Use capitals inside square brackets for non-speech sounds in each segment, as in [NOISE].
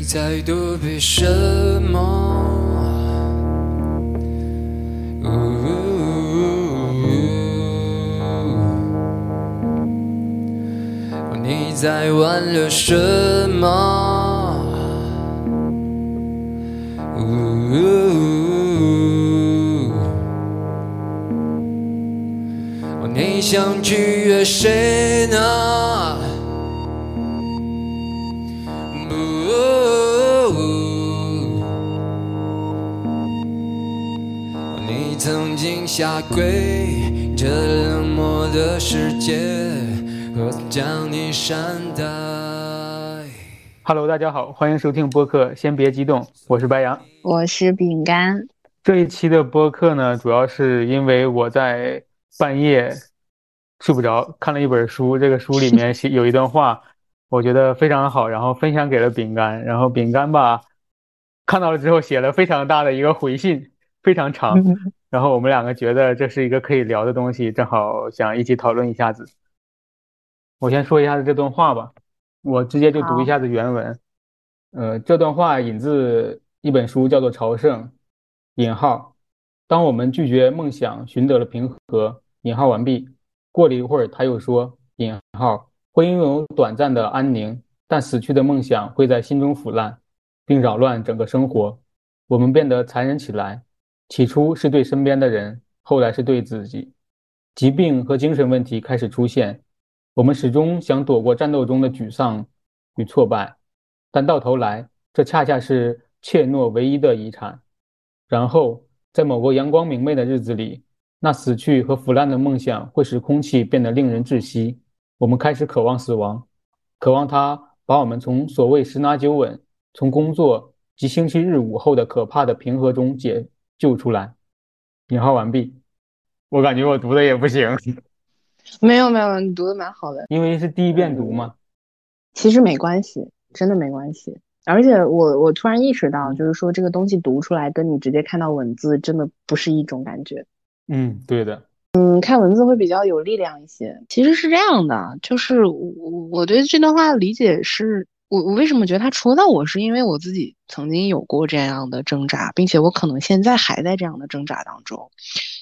你在躲避什么？你在挽留什么？你想取悦谁下跪，这冷漠的世界我将你善待？Hello，大家好，欢迎收听播客，先别激动，我是白羊，我是饼干。这一期的播客呢，主要是因为我在半夜睡不着，看了一本书，这个书里面写有一段话，[LAUGHS] 我觉得非常好，然后分享给了饼干，然后饼干吧看到了之后写了非常大的一个回信。非常长，[LAUGHS] 然后我们两个觉得这是一个可以聊的东西，正好想一起讨论一下子。我先说一下子这段话吧，我直接就读一下子原文。呃，这段话引自一本书，叫做《朝圣》。引号，当我们拒绝梦想，寻得了平和。引号完毕。过了一会儿，他又说：引号，会拥有短暂的安宁，但死去的梦想会在心中腐烂，并扰乱整个生活。我们变得残忍起来。起初是对身边的人，后来是对自己。疾病和精神问题开始出现，我们始终想躲过战斗中的沮丧与挫败，但到头来，这恰恰是怯懦唯一的遗产。然后，在某个阳光明媚的日子里，那死去和腐烂的梦想会使空气变得令人窒息。我们开始渴望死亡，渴望它把我们从所谓十拿九稳、从工作及星期日午后的可怕的平和中解。救出来，引号完毕。我感觉我读的也不行。[LAUGHS] 没有没有，你读的蛮好的。因为是第一遍读嘛。其实没关系，真的没关系。而且我我突然意识到，就是说这个东西读出来，跟你直接看到文字，真的不是一种感觉。嗯，对的。嗯，看文字会比较有力量一些。其实是这样的，就是我我对这段话的理解是。我我为什么觉得他戳到我，是因为我自己曾经有过这样的挣扎，并且我可能现在还在这样的挣扎当中。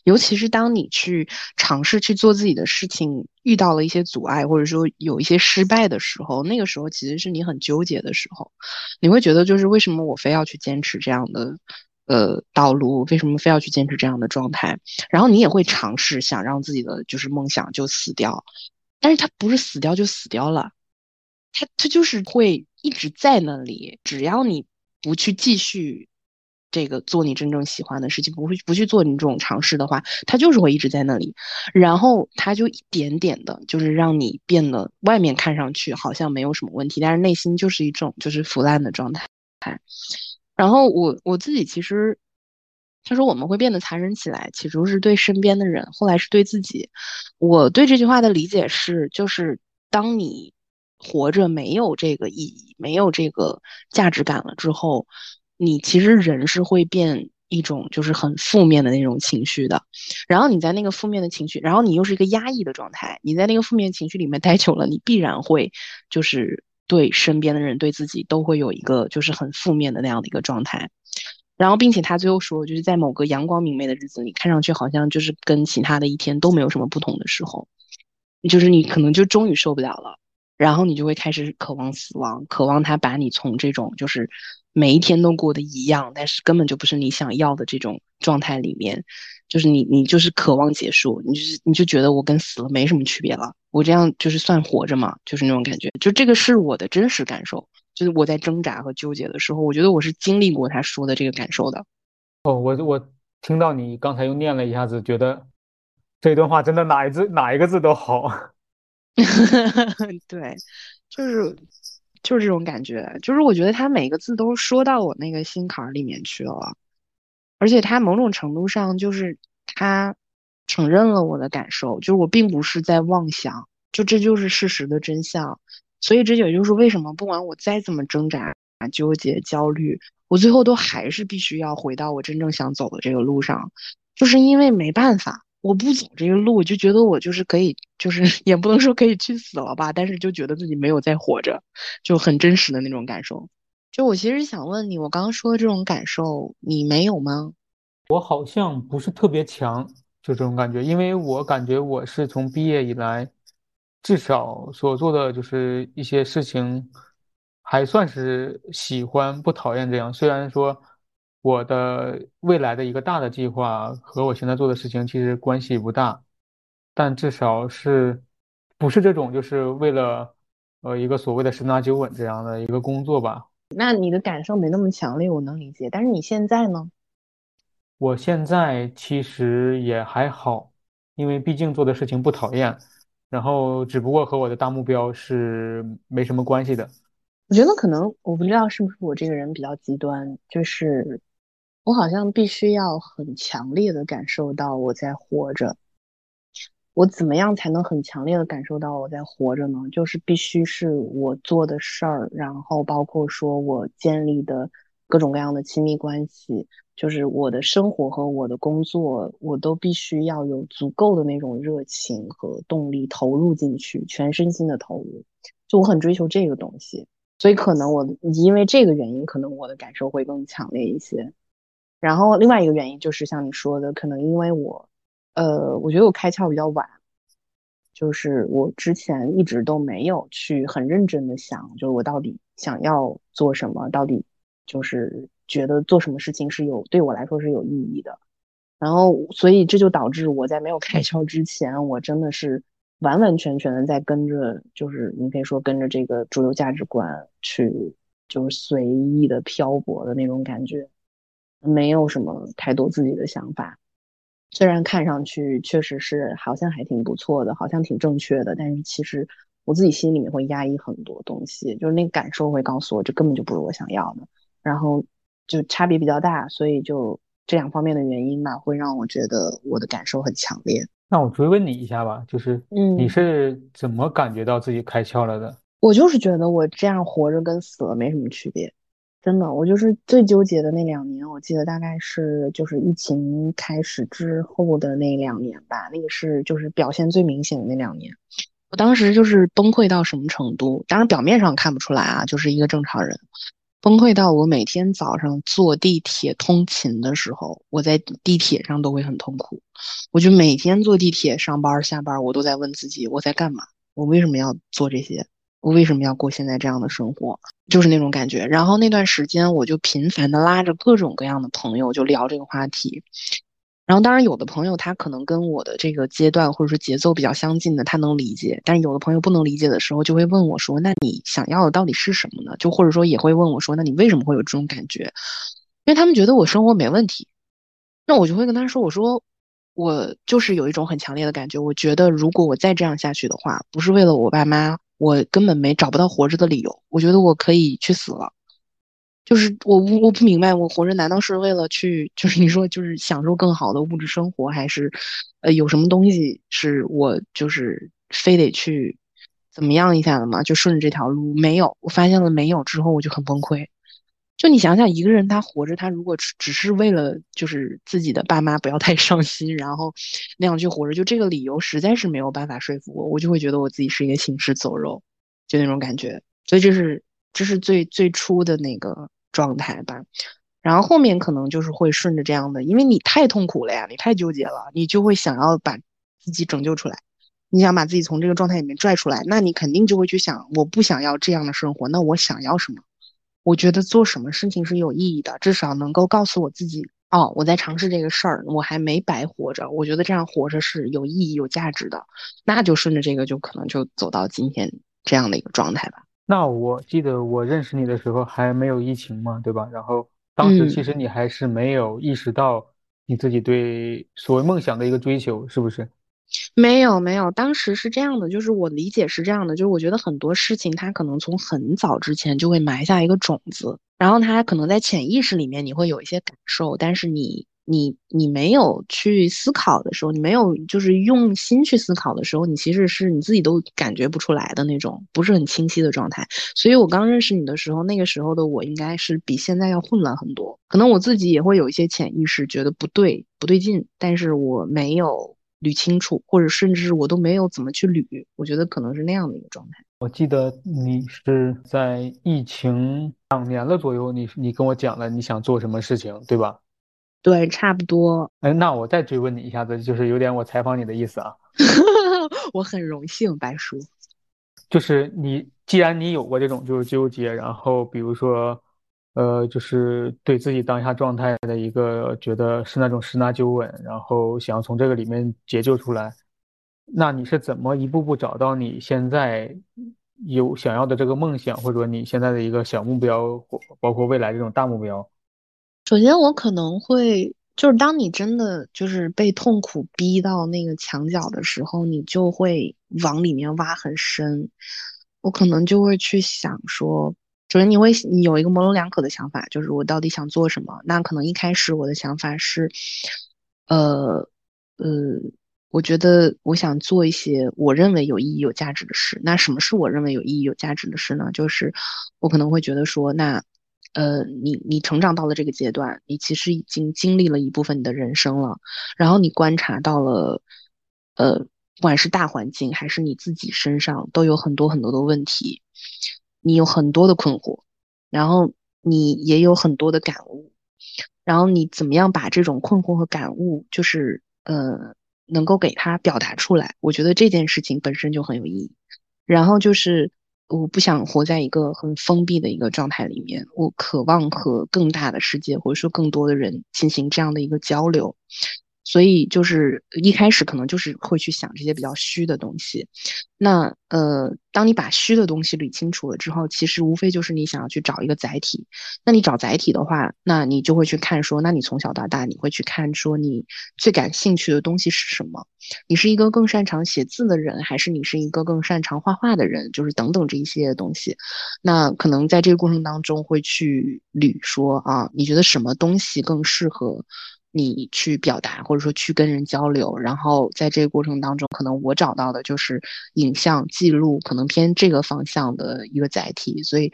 尤其是当你去尝试去做自己的事情，遇到了一些阻碍，或者说有一些失败的时候，那个时候其实是你很纠结的时候。你会觉得，就是为什么我非要去坚持这样的呃道路？为什么非要去坚持这样的状态？然后你也会尝试想让自己的就是梦想就死掉，但是它不是死掉就死掉了。他他就是会一直在那里，只要你不去继续这个做你真正喜欢的事情，不会不去做你这种尝试的话，他就是会一直在那里。然后他就一点点的，就是让你变得外面看上去好像没有什么问题，但是内心就是一种就是腐烂的状态。然后我我自己其实他说我们会变得残忍起来，起初是对身边的人，后来是对自己。我对这句话的理解是，就是当你。活着没有这个意义，没有这个价值感了之后，你其实人是会变一种就是很负面的那种情绪的。然后你在那个负面的情绪，然后你又是一个压抑的状态，你在那个负面情绪里面待久了，你必然会就是对身边的人、对自己都会有一个就是很负面的那样的一个状态。然后，并且他最后说，就是在某个阳光明媚的日子里，看上去好像就是跟其他的一天都没有什么不同的时候，就是你可能就终于受不了了。然后你就会开始渴望死亡，渴望他把你从这种就是每一天都过得一样，但是根本就不是你想要的这种状态里面，就是你你就是渴望结束，你就是你就觉得我跟死了没什么区别了，我这样就是算活着嘛？就是那种感觉，就这个是我的真实感受，就是我在挣扎和纠结的时候，我觉得我是经历过他说的这个感受的。哦，我我听到你刚才又念了一下子，觉得这段话真的哪一字哪一个字都好。[LAUGHS] 对，就是就是这种感觉，就是我觉得他每个字都说到我那个心坎里面去了，而且他某种程度上就是他承认了我的感受，就是我并不是在妄想，就这就是事实的真相。所以这也就是为什么不管我再怎么挣扎、纠结、焦虑，我最后都还是必须要回到我真正想走的这个路上，就是因为没办法。我不走这个路，我就觉得我就是可以，就是 [LAUGHS] 也不能说可以去死了吧，但是就觉得自己没有在活着，就很真实的那种感受。就我其实想问你，我刚刚说的这种感受，你没有吗？我好像不是特别强，就这种感觉，因为我感觉我是从毕业以来，至少所做的就是一些事情，还算是喜欢不讨厌这样。虽然说我的未来的一个大的计划和我现在做的事情其实关系不大，但至少是不是这种就是为了呃一个所谓的十拿九稳这样的一个工作吧。那你的感受没那么强烈，我能理解。但是你现在呢？我现在其实也还好，因为毕竟做的事情不讨厌，然后只不过和我的大目标是没什么关系的。我觉得可能我不知道是不是我这个人比较极端，就是我好像必须要很强烈的感受到我在活着。我怎么样才能很强烈的感受到我在活着呢？就是必须是我做的事儿，然后包括说我建立的各种各样的亲密关系，就是我的生活和我的工作，我都必须要有足够的那种热情和动力投入进去，全身心的投入。就我很追求这个东西，所以可能我因为这个原因，可能我的感受会更强烈一些。然后另外一个原因就是像你说的，可能因为我。呃，我觉得我开窍比较晚，就是我之前一直都没有去很认真的想，就是我到底想要做什么，到底就是觉得做什么事情是有对我来说是有意义的。然后，所以这就导致我在没有开窍之前，我真的是完完全全的在跟着，就是你可以说跟着这个主流价值观去，就是随意的漂泊的那种感觉，没有什么太多自己的想法。虽然看上去确实是好像还挺不错的，好像挺正确的，但是其实我自己心里面会压抑很多东西，就是那个感受会告诉我，这根本就不是我想要的。然后就差别比较大，所以就这两方面的原因吧，会让我觉得我的感受很强烈。那我追问你一下吧，就是嗯，你是怎么感觉到自己开窍了的？我就是觉得我这样活着跟死了没什么区别。真的，我就是最纠结的那两年，我记得大概是就是疫情开始之后的那两年吧，那个是就是表现最明显的那两年。我当时就是崩溃到什么程度？当然表面上看不出来啊，就是一个正常人。崩溃到我每天早上坐地铁通勤的时候，我在地铁上都会很痛苦。我就每天坐地铁上班下班，我都在问自己，我在干嘛？我为什么要做这些？我为什么要过现在这样的生活？就是那种感觉。然后那段时间，我就频繁的拉着各种各样的朋友就聊这个话题。然后当然有的朋友他可能跟我的这个阶段或者说节奏比较相近的，他能理解。但有的朋友不能理解的时候，就会问我说：“那你想要的到底是什么呢？”就或者说也会问我说：“那你为什么会有这种感觉？”因为他们觉得我生活没问题。那我就会跟他说：“我说我就是有一种很强烈的感觉，我觉得如果我再这样下去的话，不是为了我爸妈。”我根本没找不到活着的理由，我觉得我可以去死了。就是我我不明白，我活着难道是为了去，就是你说就是享受更好的物质生活，还是呃有什么东西是我就是非得去怎么样一下的吗？就顺着这条路没有，我发现了没有之后，我就很崩溃。就你想想，一个人他活着，他如果只是为了就是自己的爸妈不要太伤心，然后那样去活着，就这个理由实在是没有办法说服我，我就会觉得我自己是一个行尸走肉，就那种感觉。所以这是这是最最初的那个状态吧。然后后面可能就是会顺着这样的，因为你太痛苦了呀，你太纠结了，你就会想要把自己拯救出来，你想把自己从这个状态里面拽出来，那你肯定就会去想，我不想要这样的生活，那我想要什么？我觉得做什么事情是有意义的，至少能够告诉我自己，哦，我在尝试这个事儿，我还没白活着。我觉得这样活着是有意义、有价值的，那就顺着这个，就可能就走到今天这样的一个状态吧。那我记得我认识你的时候还没有疫情嘛，对吧？然后当时其实你还是没有意识到你自己对所谓梦想的一个追求，是不是？没有没有，当时是这样的，就是我理解是这样的，就是我觉得很多事情它可能从很早之前就会埋下一个种子，然后它可能在潜意识里面你会有一些感受，但是你你你没有去思考的时候，你没有就是用心去思考的时候，你其实是你自己都感觉不出来的那种不是很清晰的状态。所以我刚认识你的时候，那个时候的我应该是比现在要混乱很多，可能我自己也会有一些潜意识觉得不对不对劲，但是我没有。捋清楚，或者甚至我都没有怎么去捋，我觉得可能是那样的一个状态。我记得你是在疫情两年了左右，你你跟我讲了你想做什么事情，对吧？对，差不多。哎，那我再追问你一下子，就是有点我采访你的意思啊。[LAUGHS] 我很荣幸，白叔。就是你，既然你有过这种就是纠结，然后比如说，呃，就是对自己当下状态的一个觉得是那种十拿九稳，然后想要从这个里面解救出来，那你是怎么一步步找到你现在有想要的这个梦想，或者说你现在的一个小目标，或包括未来这种大目标？首先，我可能会就是当你真的就是被痛苦逼到那个墙角的时候，你就会往里面挖很深。我可能就会去想说，首先你会你有一个模棱两可的想法，就是我到底想做什么？那可能一开始我的想法是，呃呃，我觉得我想做一些我认为有意义、有价值的事。那什么是我认为有意义、有价值的事呢？就是我可能会觉得说，那。呃，你你成长到了这个阶段，你其实已经经历了一部分你的人生了，然后你观察到了，呃，不管是大环境还是你自己身上，都有很多很多的问题，你有很多的困惑，然后你也有很多的感悟，然后你怎么样把这种困惑和感悟，就是呃，能够给他表达出来？我觉得这件事情本身就很有意义，然后就是。我不想活在一个很封闭的一个状态里面，我渴望和更大的世界或者说更多的人进行这样的一个交流。所以就是一开始可能就是会去想这些比较虚的东西，那呃，当你把虚的东西捋清楚了之后，其实无非就是你想要去找一个载体。那你找载体的话，那你就会去看说，那你从小到大你会去看说你最感兴趣的东西是什么？你是一个更擅长写字的人，还是你是一个更擅长画画的人？就是等等这一些东西，那可能在这个过程当中会去捋说啊，你觉得什么东西更适合？你去表达，或者说去跟人交流，然后在这个过程当中，可能我找到的就是影像记录，可能偏这个方向的一个载体，所以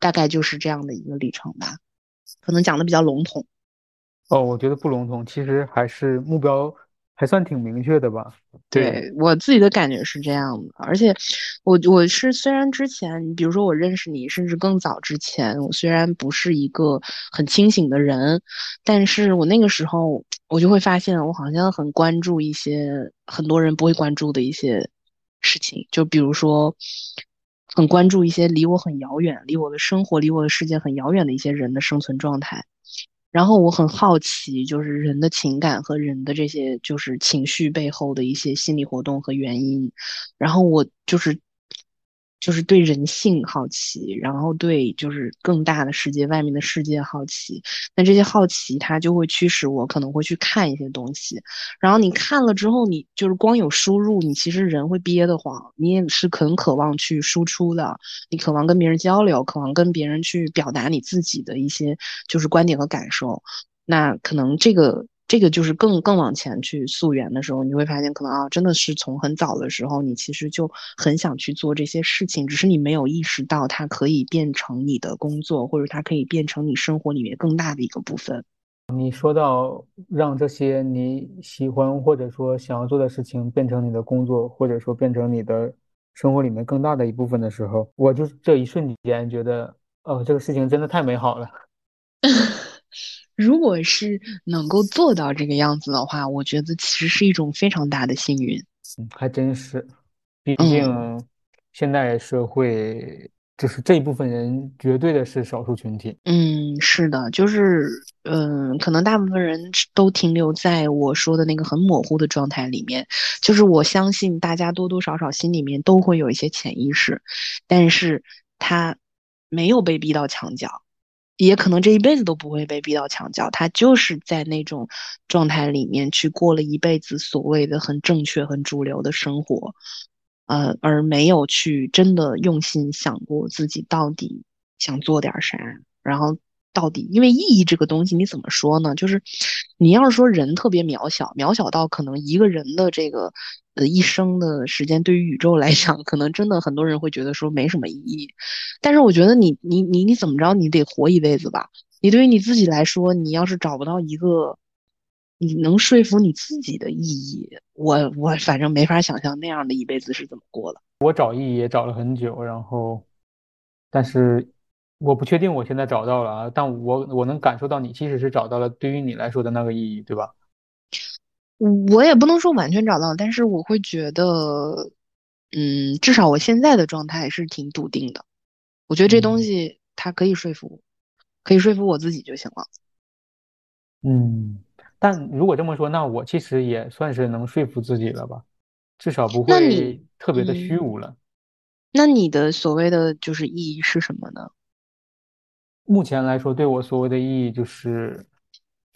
大概就是这样的一个历程吧。可能讲的比较笼统。哦，我觉得不笼统，其实还是目标。还算挺明确的吧？对我自己的感觉是这样的，而且我我是虽然之前，比如说我认识你，甚至更早之前，我虽然不是一个很清醒的人，但是我那个时候我就会发现，我好像很关注一些很多人不会关注的一些事情，就比如说很关注一些离我很遥远、离我的生活、离我的世界很遥远的一些人的生存状态。然后我很好奇，就是人的情感和人的这些就是情绪背后的一些心理活动和原因。然后我就是。就是对人性好奇，然后对就是更大的世界、外面的世界好奇。那这些好奇，它就会驱使我可能会去看一些东西。然后你看了之后，你就是光有输入，你其实人会憋得慌。你也是很渴望去输出的，你渴望跟别人交流，渴望跟别人去表达你自己的一些就是观点和感受。那可能这个。这个就是更更往前去溯源的时候，你会发现可能啊，真的是从很早的时候，你其实就很想去做这些事情，只是你没有意识到它可以变成你的工作，或者它可以变成你生活里面更大的一个部分。你说到让这些你喜欢或者说想要做的事情变成你的工作，或者说变成你的生活里面更大的一部分的时候，我就这一瞬间觉得，哦，这个事情真的太美好了。[LAUGHS] 如果是能够做到这个样子的话，我觉得其实是一种非常大的幸运。嗯，还真是，毕竟现代社会就是这一部分人绝对的是少数群体。嗯，是的，就是嗯，可能大部分人都停留在我说的那个很模糊的状态里面。就是我相信大家多多少少心里面都会有一些潜意识，但是他没有被逼到墙角。也可能这一辈子都不会被逼到墙角，他就是在那种状态里面去过了一辈子所谓的很正确、很主流的生活，呃，而没有去真的用心想过自己到底想做点啥，然后。到底，因为意义这个东西，你怎么说呢？就是你要是说人特别渺小，渺小到可能一个人的这个呃一生的时间，对于宇宙来讲，可能真的很多人会觉得说没什么意义。但是我觉得你你你你怎么着，你得活一辈子吧？你对于你自己来说，你要是找不到一个你能说服你自己的意义，我我反正没法想象那样的一辈子是怎么过的。我找意义也找了很久，然后，但是我不确定我现在找到了啊，但我我能感受到你其实是找到了对于你来说的那个意义，对吧？我也不能说完全找到，但是我会觉得，嗯，至少我现在的状态是挺笃定的。我觉得这东西它可以说服我，可以说服我自己就行了。嗯，但如果这么说，那我其实也算是能说服自己了吧，至少不会特别的虚嗯无了。那你的所谓的就是意义是什么呢？目前来说，对我所谓的意义就是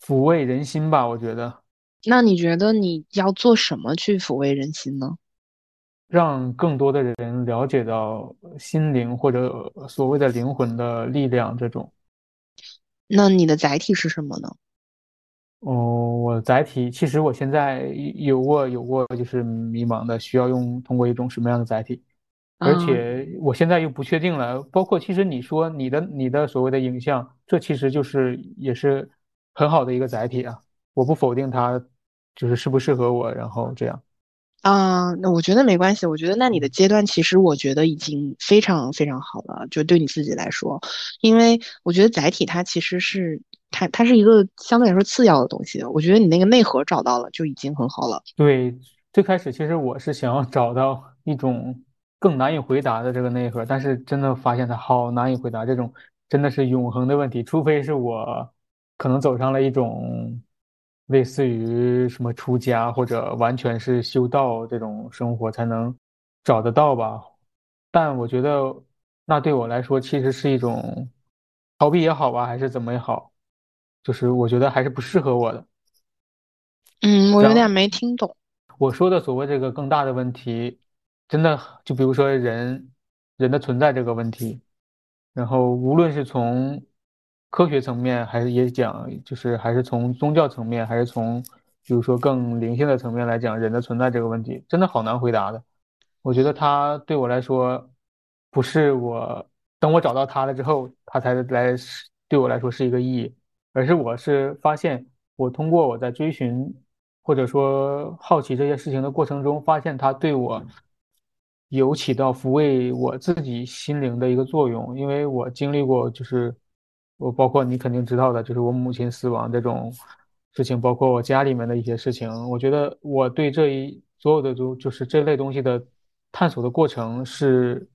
抚慰人心吧，我觉得那你觉得你要做什么去抚慰人心呢？让更多的人了解到心灵或者所谓的灵魂的力量这种。那你的载体是什么呢？哦，我载体其实我现在有过有过就是迷茫的，需要用通过一种什么样的载体，而啊，且我现在又不确定了。包括其实你说你的你的所谓的影像，这其实就是也是很好的一个载体啊。我不否定它，就是适不适合我，然后这样。啊，那我觉得没关系。我觉得那你的阶段其实我觉得已经非常非常好了，就对你自己来说，因为我觉得载体它其实是它它是一个相对来说次要的东西。我觉得你那个内核找到了就已经很好了。对，最开始其实我是想要找到一种更难以回答的这个内核，但是真的发现它好难以回答，这种真的是永恒的问题，除非是我可能走上了一种类似于什么出家或者完全是修道这种生活才能找得到吧。但我觉得那对我来说其实是一种逃避也好吧，还是怎么也好，就是我觉得还是不适合我的。嗯，我有点没听懂。我说的所谓这个更大的问题，真的就比如说人人的存在这个问题，然后无论是从科学层面，还是也讲，就是还是从宗教层面，还是从比如说更灵性的层面来讲，人的存在这个问题，真的好难回答的。我觉得它对我来说，不是我等我找到它了之后，它才来对我来说是一个意义，而是我是发现我通过我在追寻或者说好奇这些事情的过程中，发现它对我有起到抚慰我自己心灵的一个作用。因为我经历过，就是我包括你肯定知道的，就是我母亲死亡这种事情，包括我家里面的一些事情，我觉得我对这一所有的都就是这类东西的探索的过程是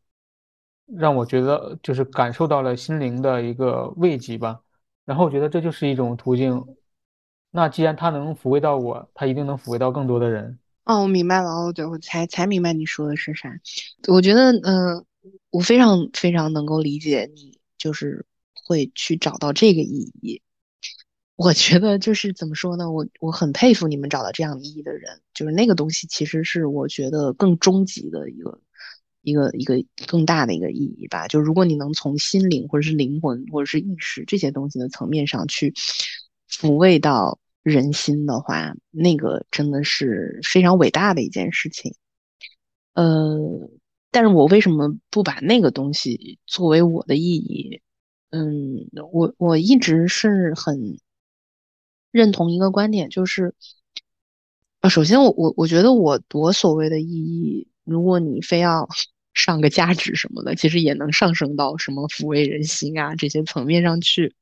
让我觉得就是感受到了心灵的一个慰藉吧。然后我觉得这就是一种途径。那既然它能抚慰到我，它一定能抚慰到更多的人。哦，我明白了，哦，对，我才才明白你说的是啥。我觉得，嗯、我非常非常能够理解你，就是会去找到这个意义。我觉得就是怎么说呢，我我很佩服你们找到这样意义的人，就是那个东西其实是我觉得更终极的一个一个一个更大的一个意义吧。就如果你能从心灵或者是灵魂或者是意识这些东西的层面上去抚慰到人心的话，那个真的是非常伟大的一件事情。呃，但是我为什么不把那个东西作为我的意义？嗯，我我一直是很认同一个观点，就是啊，首先我我我觉得我我所谓的意义，如果你非要 [LAUGHS] 上个价值什么的，其实也能上升到什么抚慰人心啊这些层面上去。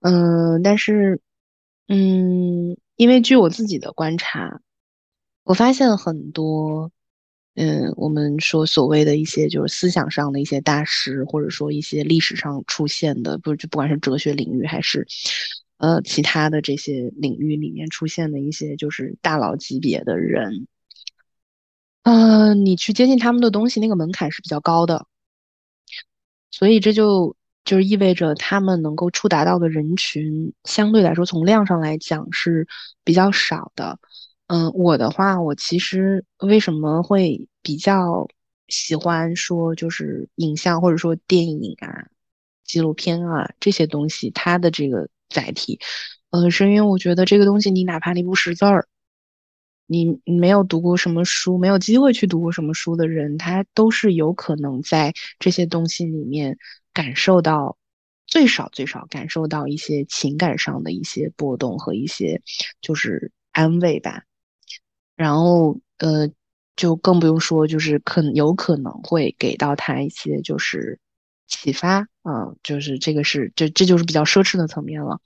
嗯，但是嗯，因为据我自己的观察，我发现很多。嗯，我们说所谓的一些就是思想上的一些大师，或者说一些历史上出现的，不就不管是哲学领域还是呃其他的这些领域里面出现的一些就是大佬级别的人，呃，你去接近他们的东西，那个门槛是比较高的，所以这就就是意味着他们能够触达到的人群，相对来说从量上来讲是比较少的。嗯，我的话，我其实为什么会比较喜欢说，就是影像或者说电影啊、纪录片啊这些东西，它的这个载体，呃，是因为我觉得这个东西，你哪怕你不识字儿，你你没有读过什么书，没有机会去读过什么书的人，他都是有可能在这些东西里面感受到最少最少感受到一些情感上的一些波动和一些就是安慰吧。然后呃，就更不用说就是可有可能会给到他一些就是启发啊，就是这个是这这就是比较奢侈的层面了。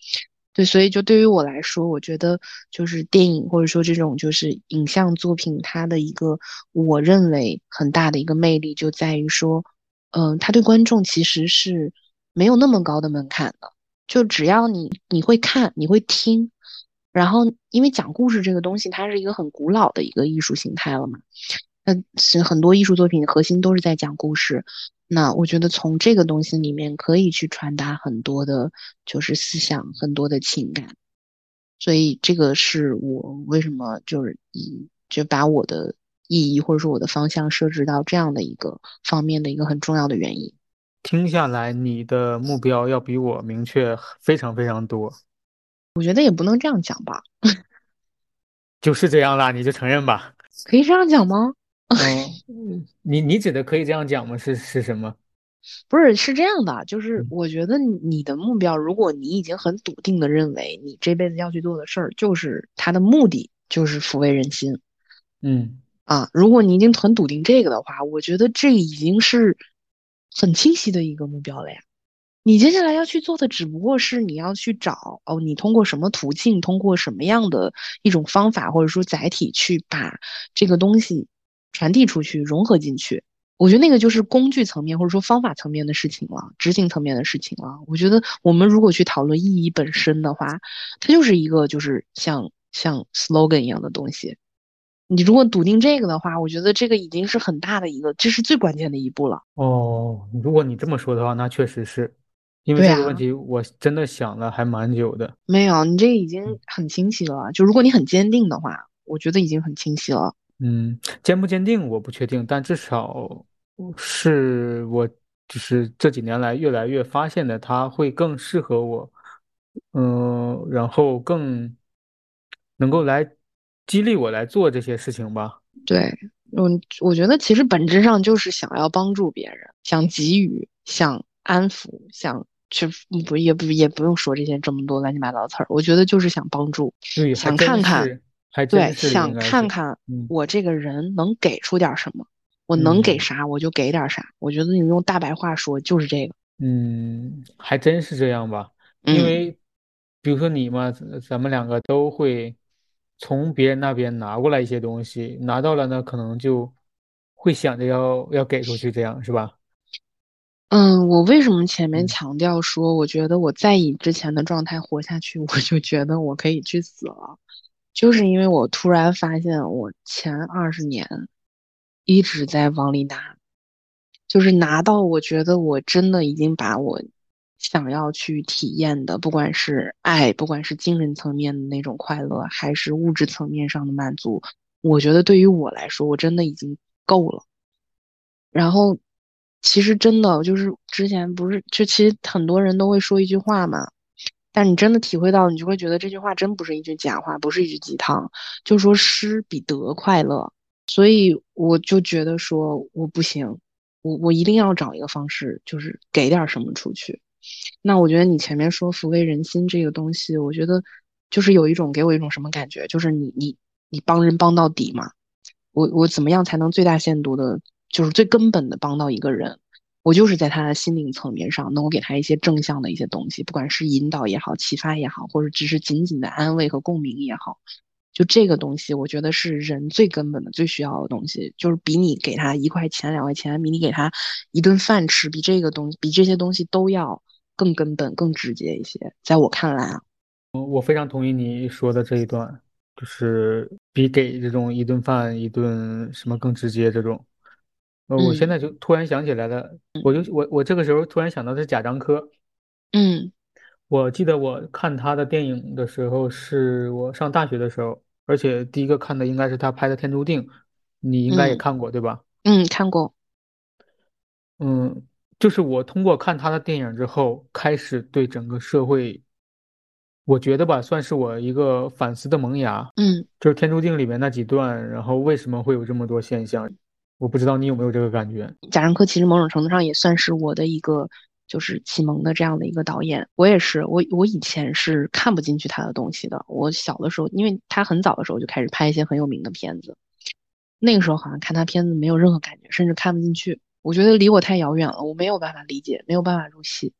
对，所以就对于我来说，我觉得就是电影或者说这种就是影像作品，它的一个我认为很大的一个魅力就在于说，嗯，它对观众其实是没有那么高的门槛的，就只要你你会看，你会听，然后因为讲故事这个东西，它是一个很古老的一个艺术形态了嘛，那是很多艺术作品的核心都是在讲故事。那我觉得从这个东西里面可以去传达很多的，就是思想，很多的情感，所以这个是我为什么就是以就把我的意义或者说我的方向设置到这样的一个方面的一个很重要的原因。听下来，你的目标要比我明确非常非常多。我觉得也不能这样讲吧，[LAUGHS] 就是这样啦，你就承认吧。可以这样讲吗？嗯，[LAUGHS] 你你指的可以这样讲吗？是是什么？不是，是这样的，就是我觉得你的目标，如果你已经很笃定的认为你这辈子要去做的事儿，就是它的目的就是抚慰人心，嗯啊，如果你已经很笃定这个的话，我觉得这已经是很清晰的一个目标了呀。你接下来要去做的，只不过是你要去找哦，你通过什么途径，通过什么样的一种方法或者说载体去把这个东西。传递出去，融合进去，我觉得那个就是工具层面或者说方法层面的事情了，执行层面的事情了。我觉得我们如果去讨论意义本身的话，它就是一个就是像像 slogan 一样的东西。你如果笃定这个的话，我觉得这个已经是很大的一个，这是最关键的一步了。哦，如果你这么说的话，那确实是因为这个问题，我真的想了还蛮久的。没有，你这已经很清晰了。就如果你很坚定的话，我觉得已经很清晰了。嗯，坚不坚定我不确定，但至少是我就是这几年来越来越发现的，它会更适合我，嗯，然后更能够来激励我来做这些事情吧。对，嗯，我觉得其实本质上就是想要帮助别人，想给予，想安抚，想去不也不也不用说这些这么多乱七八糟词儿，我觉得就是想帮助，想看看。对，想看看我这个人能给出点什么，我能给啥我就给点啥。我觉得你用大白话说就是这个。嗯，还真是这样吧。因为比如说你嘛，咱们两个都会从别人那边拿过来一些东西，拿到了呢，可能就会想着要要给出去，这样是吧？嗯，我为什么前面强调说，我觉得我再以之前的状态活下去，[LAUGHS] 我就觉得我可以去死了。就是因为我突然发现，我前二十年一直在往里拿，就是拿到我觉得我真的已经把我想要去体验的，不管是爱，不管是精神层面的那种快乐，还是物质层面上的满足，我觉得对于我来说，我真的已经够了。然后，其实真的就是之前不是，就其实很多人都会说一句话嘛。但你真的体会到，你就会觉得这句话真不是一句假话，不是一句鸡汤。就说失比得快乐，所以我就觉得说我不行，我我一定要找一个方式，就是给点什么出去。那我觉得你前面说抚慰人心这个东西，我觉得就是有一种给我一种什么感觉，就是你你你帮人帮到底嘛。我我怎么样才能最大限度的，就是最根本的帮到一个人？我就是在他的心灵层面上，能够给他一些正向的一些东西，不管是引导也好、启发也好，或者只是仅仅的安慰和共鸣也好，就这个东西，我觉得是人最根本的、最需要的东西，就是比你给他一块钱、两块钱，比你给他一顿饭吃，比这个东西、比这些东西都要更根本、更直接一些。在我看来啊，我非常同意你说的这一段，就是比给这种一顿饭、一顿什么更直接这种。呃，我现在就突然想起来了，我就我我这个时候突然想到的是贾樟柯，嗯，我记得我看他的电影的时候是我上大学的时候，而且第一个看的应该是他拍的《天注定》，你应该也看过对吧？嗯，看过。嗯，就是我通过看他的电影之后，开始对整个社会，我觉得吧，算是我一个反思的萌芽。嗯，就是《天注定》里面那几段，然后为什么会有这么多现象？我不知道你有没有这个感觉。贾樟柯其实某种程度上也算是我的一个就是启蒙的这样的一个导演。我也是，我我以前是看不进去他的东西的。我小的时候，因为他很早的时候就开始拍一些很有名的片子，那个时候好像看他片子没有任何感觉，甚至看不进去。我觉得离我太遥远了，我没有办法理解，没有办法入戏。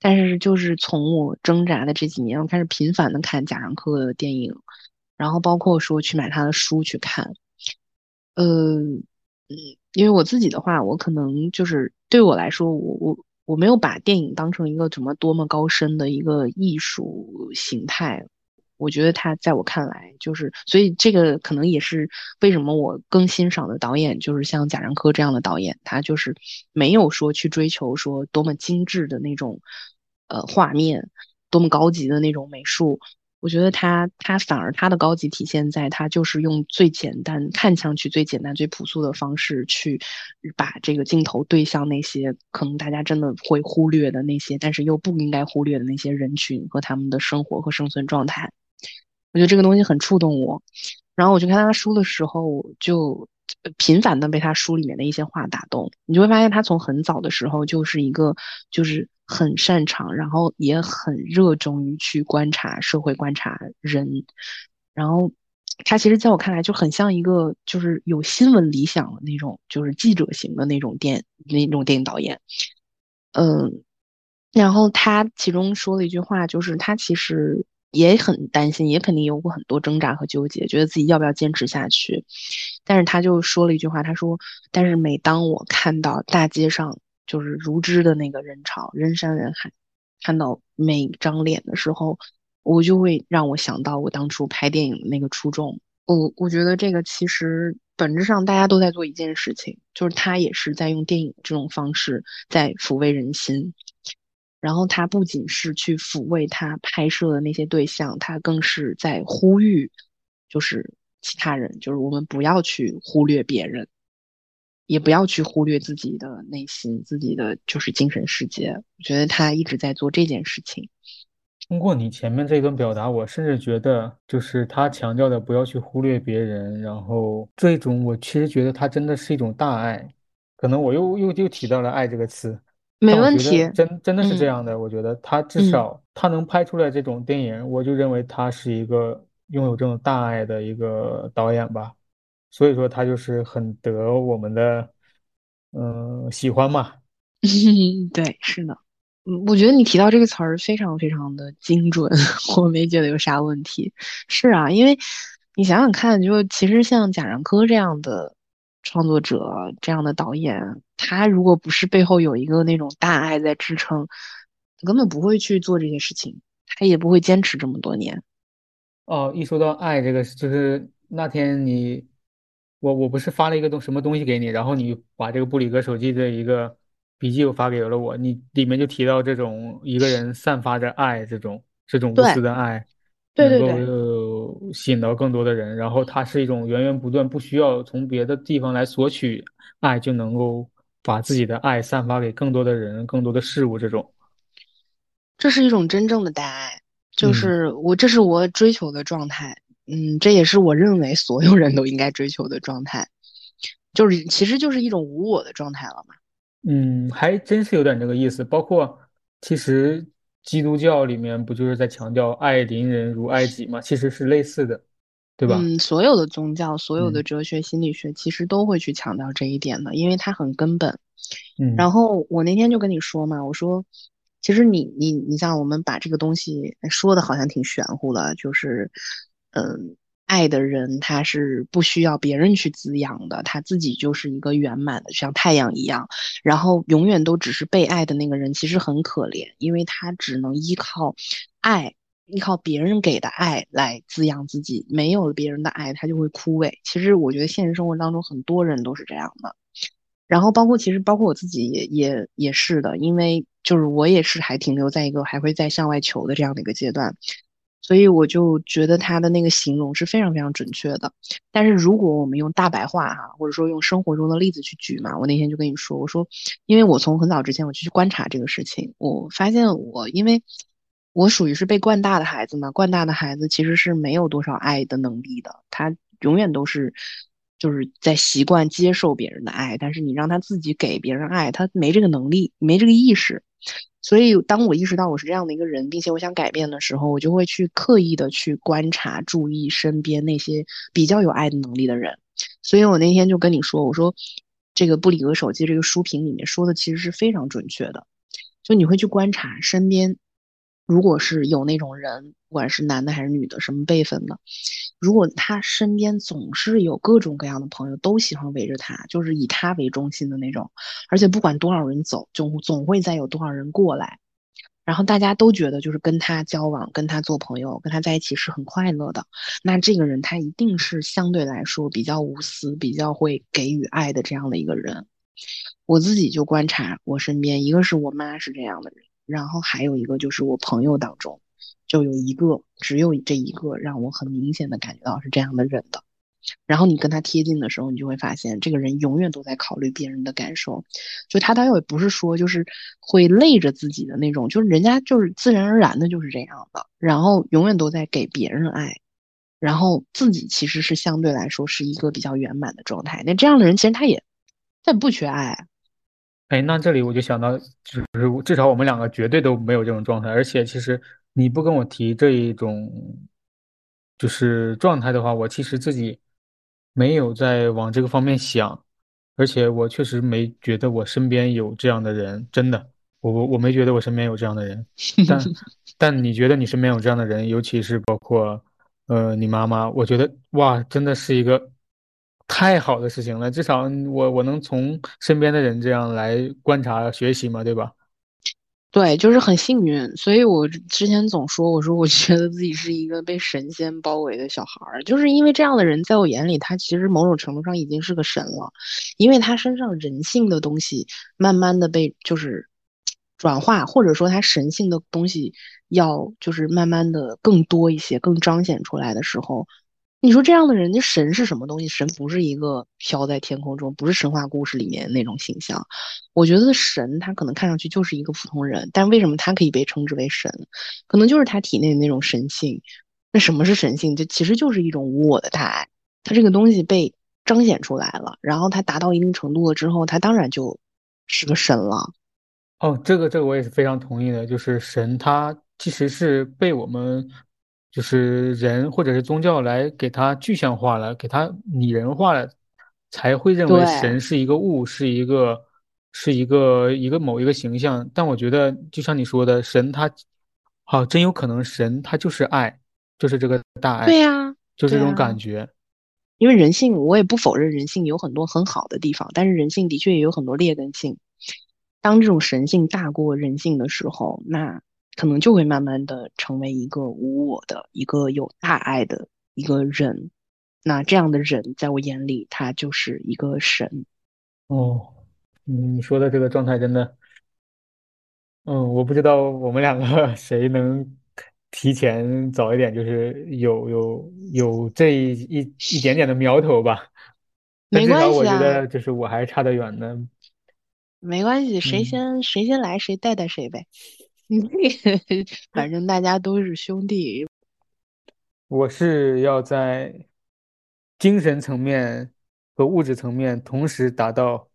但是就是从我挣扎的这几年，我开始频繁的看贾樟柯的电影，然后包括说去买他的书去看。呃，嗯，因为我自己的话，我可能就是对我来说，我我我没有把电影当成一个什么多么高深的一个艺术形态。我觉得他在我看来，就是所以这个可能也是为什么我更欣赏的导演就是像贾樟柯这样的导演，他就是没有说去追求说多么精致的那种呃画面，多么高级的那种美术。我觉得他他反而他的高级体现在他就是用最简单、看上去最简单、最朴素的方式去把这个镜头对向那些可能大家真的会忽略的那些，但是又不应该忽略的那些人群和他们的生活和生存状态。我觉得这个东西很触动我，然后我去看他书的时候，就频繁的被他书里面的一些话打动。你就会发现，他从很早的时候就是一个，就是很擅长，然后也很热衷于去观察社会、观察人。然后他其实在我看来就很像一个，就是有新闻理想的那种，就是记者型的那种电那种电影导演。嗯，然后他其中说了一句话，就是他其实。也很担心，也肯定有过很多挣扎和纠结，觉得自己要不要坚持下去。但是他就说了一句话，他说：“但是每当我看到大街上就是如织的那个人潮，人山人海，看到每张脸的时候，我就会让我想到我当初拍电影的那个初衷。我我觉得这个其实本质上大家都在做一件事情，就是他也是在用电影这种方式在抚慰人心。”然后他不仅是去抚慰他拍摄的那些对象，他更是在呼吁，就是其他人，就是我们不要去忽略别人，也不要去忽略自己的内心，自己的就是精神世界。我觉得他一直在做这件事情。通过你前面这一段表达，我甚至觉得，就是他强调的不要去忽略别人，然后这种我其实觉得他真的是一种大爱。可能我又又又提到了“爱”这个词。没问题，真真的是这样的。我觉得他至少他能拍出来这种电影，我就认为他是一个拥有这种大爱的一个导演吧。所以说他就是很得我们的嗯喜欢嘛。[LAUGHS] 对，是的。嗯，我觉得你提到这个词儿非常非常的精准，[LAUGHS] 我没觉得有啥问题。是啊，因为你想想看，就其实像贾樟柯这样的。创作者这样的导演，他如果不是背后有一个那种大爱在支撑，根本不会去做这些事情，他也不会坚持这么多年。哦，一说到爱这个，就是那天你，我我不是发了一个东什么东西给你，然后你把这个布里格手机的一个笔记又发给了我，你里面就提到这种一个人散发着爱，这种这种无私的爱。能够吸引到更多的人，然后它是一种源源不断，不需要从别的地方来索取爱，就能够把自己的爱散发给更多的人、更多的事物。这种，这是一种真正的大爱，就是我，这是我追求的状态。嗯，这也是我认为所有人都应该追求的状态，就是其实就是一种无我的状态了嘛。嗯，还真是有点这个意思。包括其实。基督教里面不就是在强调爱邻人如爱己嘛？其实是类似的，对吧？嗯，所有的宗教、所有的哲学、心理学其实都会去强调这一点的，因为它很根本。嗯，然后我那天就跟你说嘛，我说，其实你你你像我们把这个东西说的好像挺玄乎的，就是，嗯。爱的人，他是不需要别人去滋养的，他自己就是一个圆满的，像太阳一样。然后永远都只是被爱的那个人，其实很可怜，因为他只能依靠爱，依靠别人给的爱来滋养自己。没有了别人的爱，他就会枯萎。其实我觉得现实生活当中很多人都是这样的。然后包括其实包括我自己也也也是的，因为就是我也是还停留在一个还会再向外求的这样的一个阶段。所以我就觉得他的那个形容是非常非常准确的。但是如果我们用大白话哈，或者说用生活中的例子去举嘛，我那天就跟你说，我说，因为我从很早之前我就去观察这个事情，我发现我因为我属于是被惯大的孩子嘛，惯大的孩子其实是没有多少爱的能力的，他永远都是就是在习惯接受别人的爱，但是你让他自己给别人爱，他没这个能力，没这个意识。所以当我意识到我是这样的一个人，并且我想改变的时候，我就会去刻意的去观察、注意身边那些比较有爱的能力的人。所以我那天就跟你说，我说这个布里格手机这个书评里面说的其实是非常准确的，就你会去观察身边。如果是有那种人，不管是男的还是女的，什么辈分的，如果他身边总是有各种各样的朋友，都喜欢围着他，就是以他为中心的那种，而且不管多少人走，总总会再有多少人过来，然后大家都觉得就是跟他交往、跟他做朋友、跟他在一起是很快乐的，那这个人他一定是相对来说比较无私、比较会给予爱的这样的一个人。我自己就观察我身边，一个是我妈是这样的人。然后还有一个就是我朋友当中，就有一个，只有这一个让我很明显的感觉到是这样的人的。然后你跟他贴近的时候，你就会发现这个人永远都在考虑别人的感受，就他倒也不是说就是会累着自己的那种，就是人家就是自然而然的就是这样的。然后永远都在给别人爱，然后自己其实是相对来说是一个比较圆满的状态。那这样的人其实他也他也不缺爱。哎，那这里我就想到，就是至少我们两个绝对都没有这种状态。而且，其实你不跟我提这一种就是状态的话，我其实自己没有在往这个方面想。而且，我确实没觉得我身边有这样的人，真的，我我我没觉得我身边有这样的人。[LAUGHS] 但但你觉得你身边有这样的人，尤其是包括呃你妈妈，我觉得哇，真的是一个。太好的事情了，至少我我能从身边的人这样来观察学习嘛，对吧？对，就是很幸运，所以我之前总说，我说我觉得自己是一个被神仙包围的小孩儿，就是因为这样的人在我眼里，他其实某种程度上已经是个神了，因为他身上人性的东西慢慢的被就是转化，或者说他神性的东西要就是慢慢的更多一些，更彰显出来的时候。你说这样的人，那神是什么东西？神不是一个飘在天空中，不是神话故事里面那种形象。我觉得神他可能看上去就是一个普通人，但为什么他可以被称之为神？可能就是他体内的那种神性。那什么是神性？这其实就是一种无我的大爱。他这个东西被彰显出来了，然后他达到一定程度了之后，他当然就是个神了。哦，这个这个我也是非常同意的，就是神他其实是被我们。就是人或者是宗教来给它具象化了，给它拟人化了，才会认为神是一个物，是一个是一个一个某一个形象。但我觉得，就像你说的，神他好真有可能，神他就是爱，就是这个大爱。对呀，就这种感觉。因为人性，我也不否认人性有很多很好的地方，但是人性的确也有很多劣根性。当这种神性大过人性的时候，那。可能就会慢慢的成为一个无我的、一个有大爱的一个人。那这样的人，在我眼里，他就是一个神。哦，你说的这个状态真的，嗯，我不知道我们两个 [LAUGHS] 谁能提前早一点，就是有有有这一一一点点的苗头吧。没关系啊，我觉得就是我还差得远呢。没关系，谁先谁先来，谁带带谁呗。[LAUGHS] 反正大家都是兄弟。我是要在精神层面和物质层面同时达到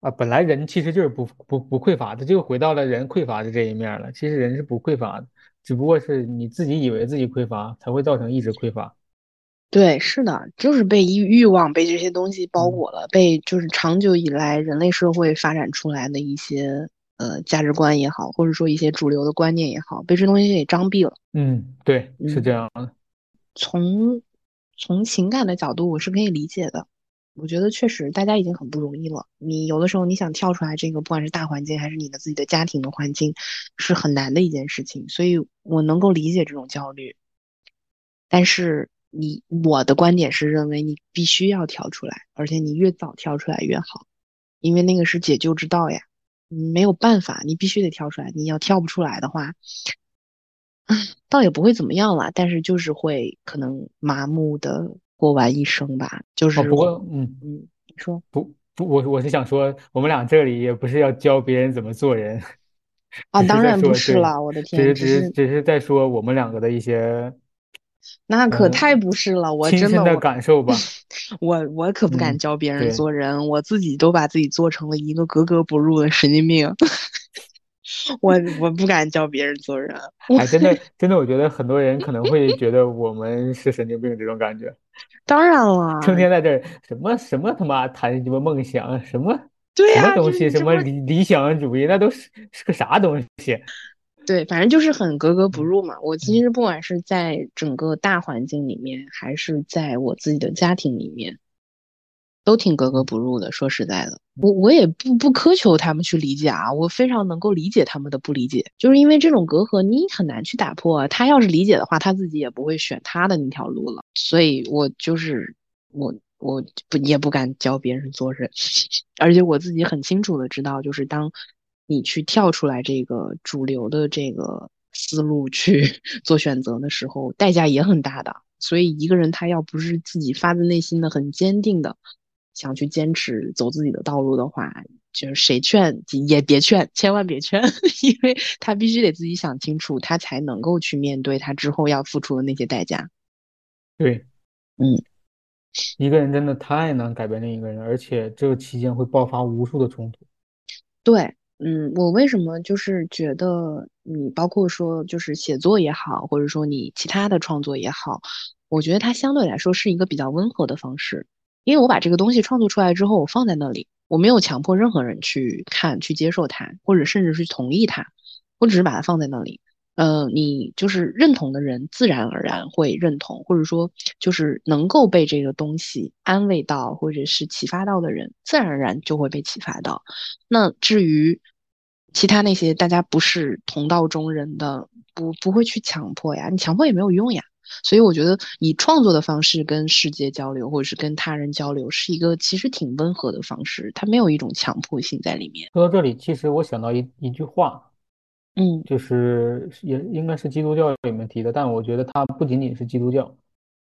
啊！本来人其实就是不不不匮乏的，就回到了人匮乏的这一面了。其实人是不匮乏的，只不过是你自己以为自己匮乏，才会造成一直匮乏。对，是的，就是被欲欲望被这些东西包裹了，被就是长久以来人类社会发展出来的一些。呃，价值观也好，或者说一些主流的观念也好，被这东西给张闭了。嗯，对，是这样的。从从情感的角度，我是可以理解的。我觉得确实大家已经很不容易了。你有的时候你想跳出来，这个不管是大环境还是你的自己的家庭的环境，是很难的一件事情。所以我能够理解这种焦虑。但是你我的观点是认为你必须要跳出来，而且你越早跳出来越好，因为那个是解救之道呀。没有办法，你必须得跳出来。你要跳不出来的话，倒也不会怎么样了，但是就是会可能麻木的过完一生吧。就是不过，嗯嗯，你说不不，我我是想说，我们俩这里也不是要教别人怎么做人 [LAUGHS] 啊，当然不是了，我的天，只是只是只是在说我们两个的一些。那可太不是了，我真的感受吧。[LAUGHS] 我我可不敢教别人做人，我自己都把自己做成了一个格格不入的神经病。[LAUGHS] 我我不敢教别人做人。哎，真的真的，我觉得很多人可能会觉得我们是神经病这种感觉。[LAUGHS] 当然了，成天在这儿什么什么他妈谈什么梦想，什么对呀，什么东西，什么理理想主义，那都是是个啥东西？对，反正就是很格格不入嘛。我其实不管是在整个大环境里面，还是在我自己的家庭里面。都挺格格不入的，说实在的，我我也不不苛求他们去理解啊，我非常能够理解他们的不理解，就是因为这种隔阂你很难去打破啊。他要是理解的话，他自己也不会选他的那条路了。所以我就是我我不也不敢教别人做人，[LAUGHS] 而且我自己很清楚的知道，就是当你去跳出来这个主流的这个思路去 [LAUGHS] 做选择的时候，代价也很大的。所以一个人他要不是自己发自内心的很坚定的。想去坚持走自己的道路的话，就是谁劝也别劝，千万别劝，[LAUGHS] 因为他必须得自己想清楚，他才能够去面对他之后要付出的那些代价。对，嗯，一个人真的太难改变另一个人，而且这个期间会爆发无数的冲突。对，嗯，我为什么就是觉得你包括说就是写作也好，或者说你其他的创作也好，我觉得它相对来说是一个比较温和的方式。因为我把这个东西创作出来之后，我放在那里，我没有强迫任何人去看、去接受它，或者甚至是同意它，我只是把它放在那里。呃，你就是认同的人，自然而然会认同，或者说就是能够被这个东西安慰到，或者是启发到的人，自然而然就会被启发到。那至于其他那些大家不是同道中人的，不不会去强迫呀，你强迫也没有用呀。所以我觉得以创作的方式跟世界交流，或者是跟他人交流，是一个其实挺温和的方式，它没有一种强迫性在里面。说到这里，其实我想到一一句话，嗯，就是也应该是基督教里面提的，但我觉得它不仅仅是基督教，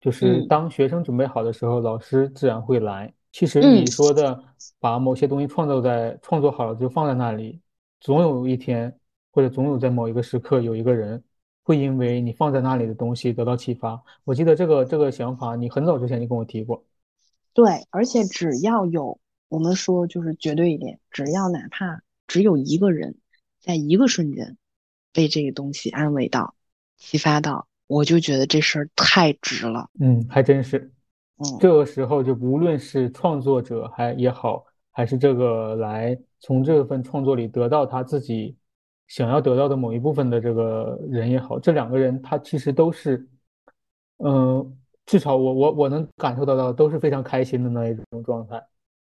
就是当学生准备好的时候，老师自然会来。其实你说的把某些东西创造在创作好了就放在那里，总有一天或者总有在某一个时刻有一个人。会因为你放在那里的东西得到启发。我记得这个这个想法，你很早之前就跟我提过。对，而且只要有我们说就是绝对一点，只要哪怕只有一个人在一个瞬间被这个东西安慰到、启发到，我就觉得这事儿太值了。嗯，还真是。嗯，这个时候就无论是创作者还也好，还是这个来从这份创作里得到他自己。想要得到的某一部分的这个人也好，这两个人他其实都是，嗯，至少我我我能感受得到都是非常开心的那一种状态。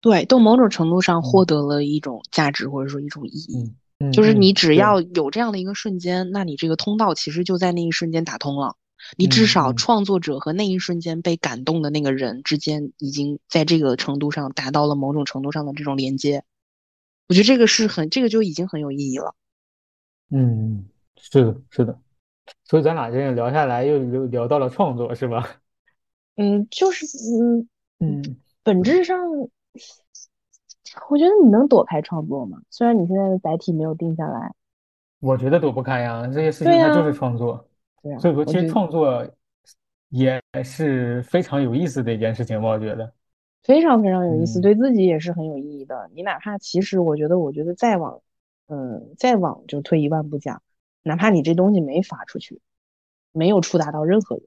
对，都某种程度上获得了一种价值或者说一种意义。就是你只要有这样的一个瞬间，那你这个通道其实就在那一瞬间打通了。你至少创作者和那一瞬间被感动的那个人之间，已经在这个程度上达到了某种程度上的这种连接。我觉得这个是很，这个就已经很有意义了。嗯，是的，是的，所以咱俩这聊下来又聊聊到了创作，是吧？嗯，就是嗯嗯，本质上，我觉得你能躲开创作吗？虽然你现在的载体没有定下来，我觉得躲不开呀，这些事情它就是创作，对啊，所以说其实创作也是非常有意思的一件事情吧，我觉得非常非常有意思，对自己也是很有意义的。你哪怕其实，我觉得，我觉得再往。嗯，再往就退一万步讲，哪怕你这东西没发出去，没有触达到任何人，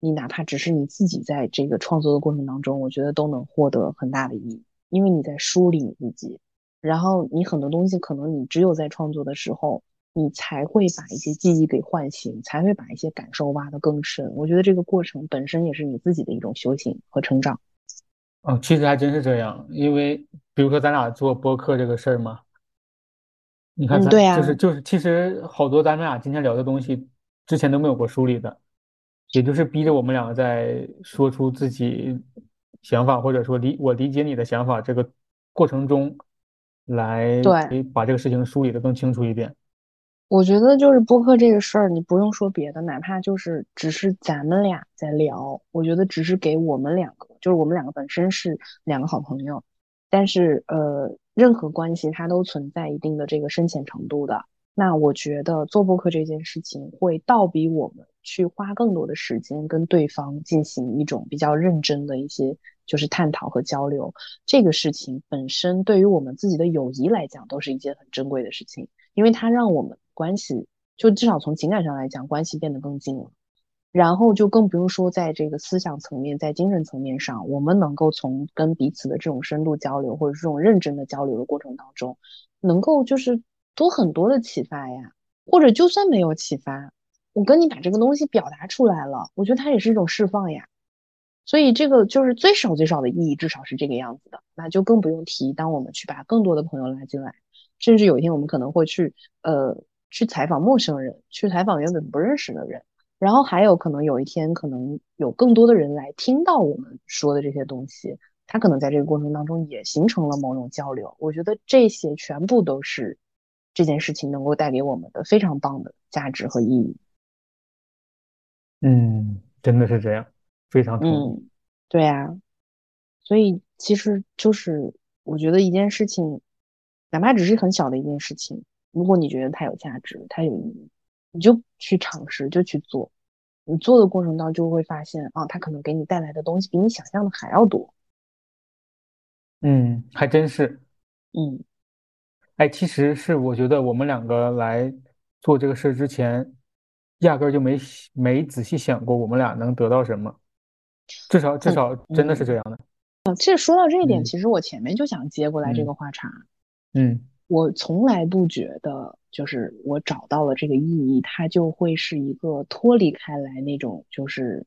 你哪怕只是你自己在这个创作的过程当中，我觉得都能获得很大的意义，因为你在梳理你自己，然后你很多东西可能你只有在创作的时候，你才会把一些记忆给唤醒，才会把一些感受挖得更深。我觉得这个过程本身也是你自己的一种修行和成长。哦，其实还真是这样，因为比如说咱俩做播客这个事儿嘛。你看，咱就是就是，其实好多咱们俩今天聊的东西，之前都没有过梳理的，也就是逼着我们两个在说出自己想法，或者说理我理解你的想法这个过程中，来对把这个事情梳理的更清楚一点。我觉得就是播客这个事儿，你不用说别的，哪怕就是只是咱们俩在聊，我觉得只是给我们两个，就是我们两个本身是两个好朋友，但是呃。任何关系它都存在一定的这个深浅程度的。那我觉得做播客这件事情会倒逼我们去花更多的时间跟对方进行一种比较认真的一些就是探讨和交流。这个事情本身对于我们自己的友谊来讲都是一件很珍贵的事情，因为它让我们关系，就至少从情感上来讲，关系变得更近了。然后就更不用说在这个思想层面，在精神层面上，我们能够从跟彼此的这种深度交流，或者这种认真的交流的过程当中，能够就是多很多的启发呀。或者就算没有启发，我跟你把这个东西表达出来了，我觉得它也是一种释放呀。所以这个就是最少最少的意义，至少是这个样子的。那就更不用提，当我们去把更多的朋友拉进来，甚至有一天我们可能会去呃去采访陌生人，去采访原本不认识的人。然后还有可能有一天，可能有更多的人来听到我们说的这些东西，他可能在这个过程当中也形成了某种交流。我觉得这些全部都是这件事情能够带给我们的非常棒的价值和意义。嗯，真的是这样，非常同意。嗯，对呀，所以其实就是我觉得一件事情，哪怕只是很小的一件事情，如果你觉得它有价值，它有意义。你就去尝试，就去做。你做的过程当中，就会发现啊，它可能给你带来的东西比你想象的还要多。嗯，还真是。嗯，哎，其实是我觉得我们两个来做这个事之前，压根儿就没没仔细想过我们俩能得到什么。至少至少真的是这样的。嗯，其实说到这一点，其实我前面就想接过来这个话茬。嗯。我从来不觉得，就是我找到了这个意义，它就会是一个脱离开来那种就是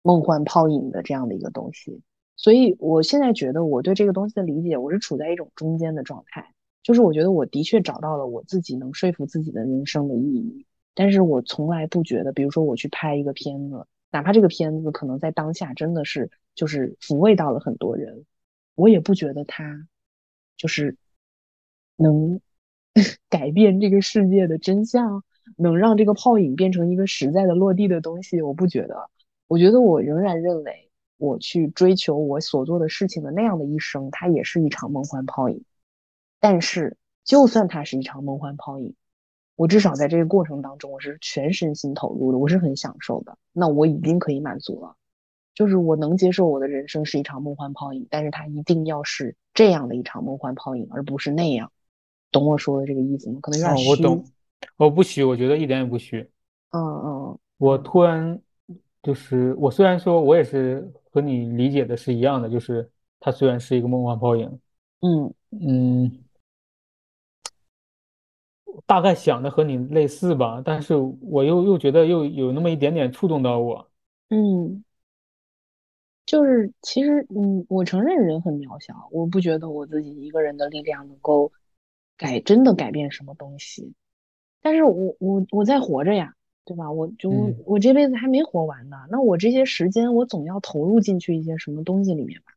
梦幻泡影的这样的一个东西。所以我现在觉得我对这个东西的理解，我是处在一种中间的状态，就是我觉得我的确找到了我自己能说服自己的人生的意义。但是我从来不觉得，比如说我去拍一个片子，哪怕这个片子可能在当下真的是就是抚慰到了很多人，我也不觉得它就是。能 [LAUGHS] 改变这个世界的真相，能让这个泡影变成一个实在的落地的东西，我不觉得。我觉得我仍然认为，我去追求我所做的事情的那样的一生，它也是一场梦幻泡影。但是，就算它是一场梦幻泡影，我至少在这个过程当中，我是全身心投入的，我是很享受的。那我已经可以满足了，就是我能接受我的人生是一场梦幻泡影，但是它一定要是这样的一场梦幻泡影，而不是那样。懂我说的这个意思吗？可能有点虚。我懂，我不虚，我觉得一点也不虚。嗯嗯。我突然就是，我虽然说我也是和你理解的是一样的，就是它虽然是一个梦幻泡影，嗯嗯，大概想的和你类似吧，但是我又又觉得又有那么一点点触动到我。嗯，就是其实，嗯，我承认人很渺小，我不觉得我自己一个人的力量能够。改真的改变什么东西？但是我我我在活着呀，对吧？我就我这辈子还没活完呢，那我这些时间我总要投入进去一些什么东西里面吧？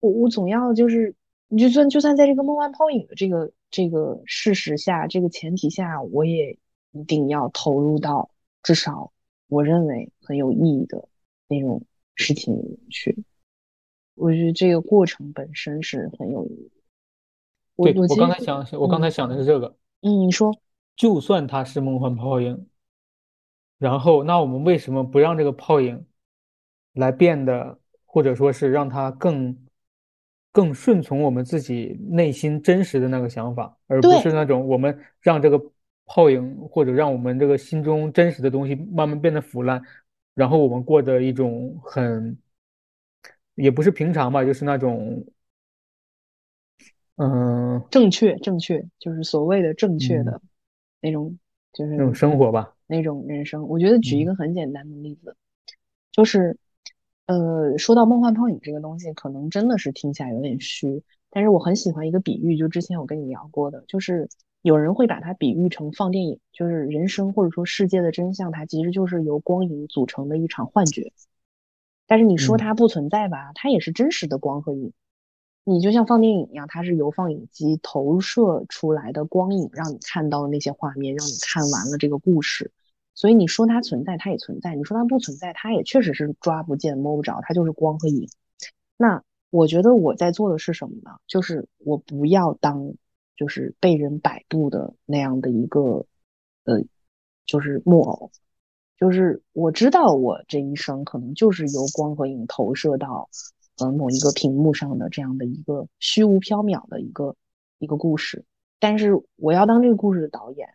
我我总要就是，你就算就算在这个梦幻泡影的这个这个事实下，这个前提下，我也一定要投入到至少我认为很有意义的那种事情里面去。我觉得这个过程本身是很有意义。对我刚才想，我刚才想的是这个。嗯，你说，就算它是梦幻泡影，然后那我们为什么不让这个泡影来变得，或者说是让它更更顺从我们自己内心真实的那个想法，而不是那种我们让这个泡影或者让我们这个心中真实的东西慢慢变得腐烂，然后我们过的一种很也不是平常吧，就是那种。嗯，正确，正确，就是所谓的正确的那种，就是那种生活吧，那种人生。我觉得举一个很简单的例子，就是，呃，说到梦幻泡影这个东西，可能真的是听起来有点虚，但是我很喜欢一个比喻，就之前我跟你聊过的，就是有人会把它比喻成放电影，就是人生或者说世界的真相，它其实就是由光影组成的一场幻觉。但是你说它不存在吧，它也是真实的光和影。你就像放电影一样，它是由放映机投射出来的光影，让你看到那些画面，让你看完了这个故事。所以你说它存在，它也存在；你说它不存在，它也确实是抓不见、摸不着，它就是光和影。那我觉得我在做的是什么呢？就是我不要当就是被人摆布的那样的一个呃，就是木偶。就是我知道我这一生可能就是由光和影投射到。呃，某一个屏幕上的这样的一个虚无缥缈的一个一个故事，但是我要当这个故事的导演，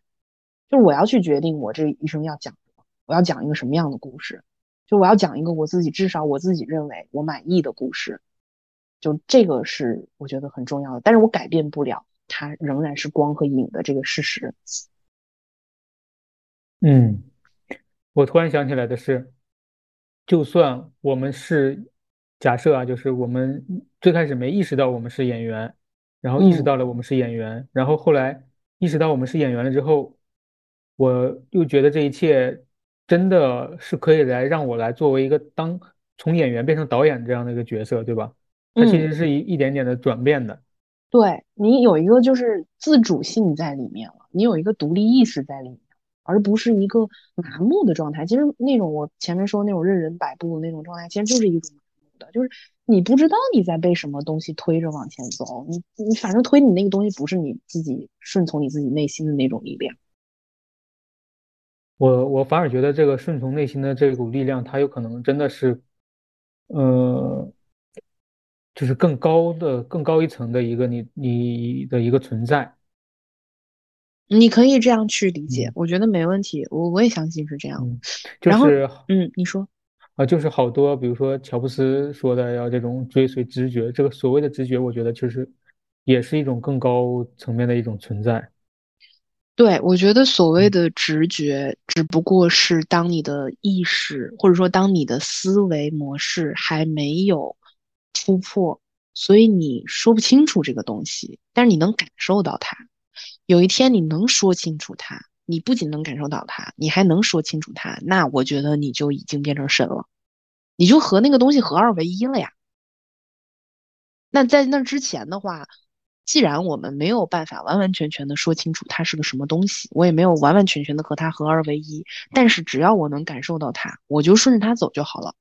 就是我要去决定我这一生要讲什么，我要讲一个什么样的故事，就我要讲一个我自己至少我自己认为我满意的故事，就这个是我觉得很重要的，但是我改变不了它仍然是光和影的这个事实。嗯，我突然想起来的是，就算我们是假设啊，就是我们最开始没意识到我们是演员，然后意识到了我们是演员，然后后来意识到我们是演员了之后，我又觉得这一切真的是可以来让我来作为一个当从演员变成导演这样的一个角色，对吧？它其实是一一点点的转变的。对你有一个就是自主性在里面了，你有一个独立意识在里面。而不是一个麻木的状态。其实那种我前面说那种任人摆布的那种状态，其实就是一种麻木的，就是你不知道你在被什么东西推着往前走。你你反正推你那个东西不是你自己顺从你自己内心的那种力量。我我反而觉得这个顺从内心的这股力量，它有可能真的是，呃，就是更高的、更高一层的一个你你的一个存在。你可以这样去理解，我觉得没问题，我我也相信是这样。嗯、就是，嗯，你说啊，就是好多，比如说乔布斯说的要这种追随直觉，这个所谓的直觉，我觉得其实也是一种更高层面的一种存在。对，我觉得所谓的直觉，只不过是当你的意识或者说当你的思维模式还没有突破，所以你说不清楚这个东西，但是你能感受到它。有一天你能说清楚它，你不仅能感受到它，你还能说清楚它，那我觉得你就已经变成神了，你就和那个东西合二为一了呀。那在那之前的话，既然我们没有办法完完全全的说清楚它是个什么东西，我也没有完完全全的和它合二为一，但是只要我能感受到它，我就顺着它走就好了。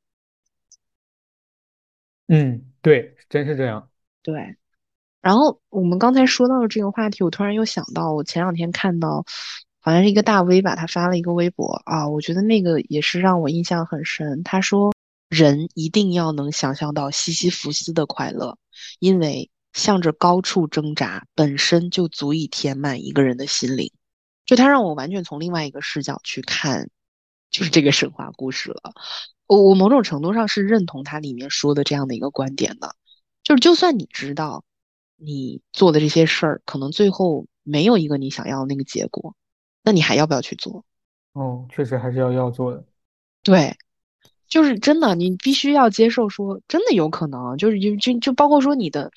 嗯，对，真是这样。对。然后我们刚才说到了这个话题，我突然又想到，我前两天看到，好像是一个大 V 吧，他发了一个微博啊，我觉得那个也是让我印象很深。他说，人一定要能想象到西西弗斯的快乐，因为向着高处挣扎本身就足以填满一个人的心灵。就他让我完全从另外一个视角去看，就是这个神话故事了。我我某种程度上是认同他里面说的这样的一个观点的，就是就算你知道。你做的这些事儿，可能最后没有一个你想要的那个结果，那你还要不要去做？哦，确实还是要要做的。对，就是真的，你必须要接受，说真的有可能，就是就就就包括说你的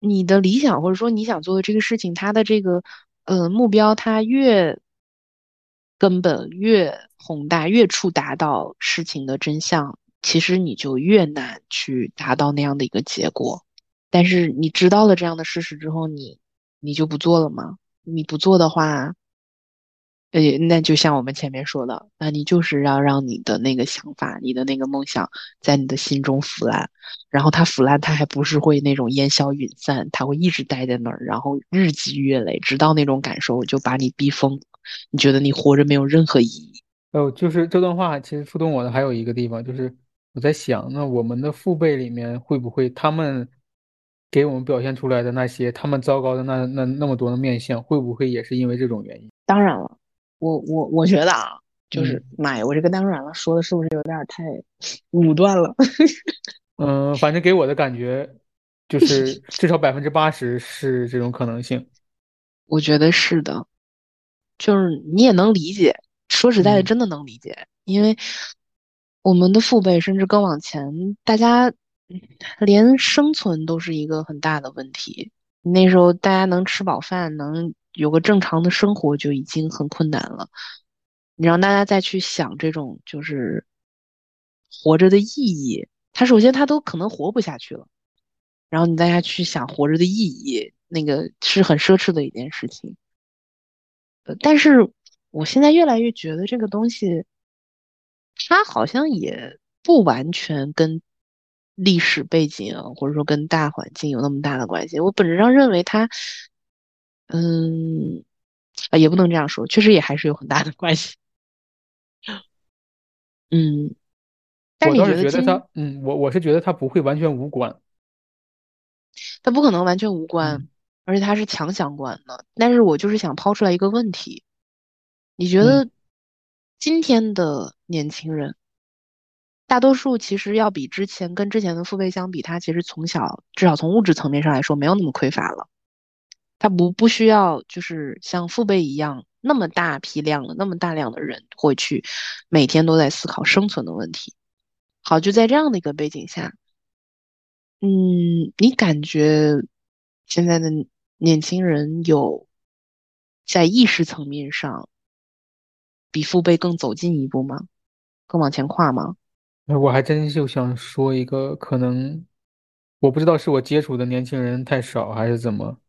你的理想，或者说你想做的这个事情，它的这个呃目标，它越根本越宏大，越触达到事情的真相，其实你就越难去达到那样的一个结果。但是你知道了这样的事实之后，你你就不做了吗？你不做的话，呃，那就像我们前面说的，那你就是要让你的那个想法、你的那个梦想在你的心中腐烂，然后它腐烂，它还不是会那种烟消云散，它会一直待在那儿，然后日积月累，直到那种感受就把你逼疯，你觉得你活着没有任何意义。哦，就是这段话其实触动我的还有一个地方，就是我在想，那我们的父辈里面会不会他们？给我们表现出来的那些他们糟糕的那那那么多的面相，会不会也是因为这种原因？当然了，我我我觉得啊，就是妈呀，我这个当然了说的是不是有点太武断了？[LAUGHS] [LAUGHS] 嗯，反正给我的感觉就 [LAUGHS] 是至少百分之八十是这种可能性。我觉得是的，就是你也能理解，说实在的，真的能理解，因为我们的父辈甚至更往前，大家。连生存都是一个很大的问题。那时候大家能吃饱饭，能有个正常的生活就已经很困难了。你让大家再去想这种就是活着的意义，他首先他都可能活不下去了。然后你大家去想活着的意义，那个是很奢侈的一件事情。呃，但是我现在越来越觉得这个东西，它好像也不完全跟。历史背景或者说跟大环境有那么大的关系，我本质上认为它，嗯，啊，也不能这样说，确实也还是有很大的关系。嗯，但我倒是觉得它，嗯，我我是觉得他不会完全无关，他不可能完全无关，而且他是强相关的。但是我就是想抛出来一个问题，你觉得今天的年轻人，大多数其实要比之前跟之前的父辈相比，他其实从小至少从物质层面上来说没有那么匮乏了，他不不需要就是像父辈一样那么大批量的那么大量的人会去每天都在思考生存的问题。好，就在这样的一个背景下，嗯，你感觉现在的年轻人有在意识层面上比父辈更走近一步吗？更往前跨吗？那我还真就想说一个，可能我不知道是我接触的年轻人太少，还是怎么，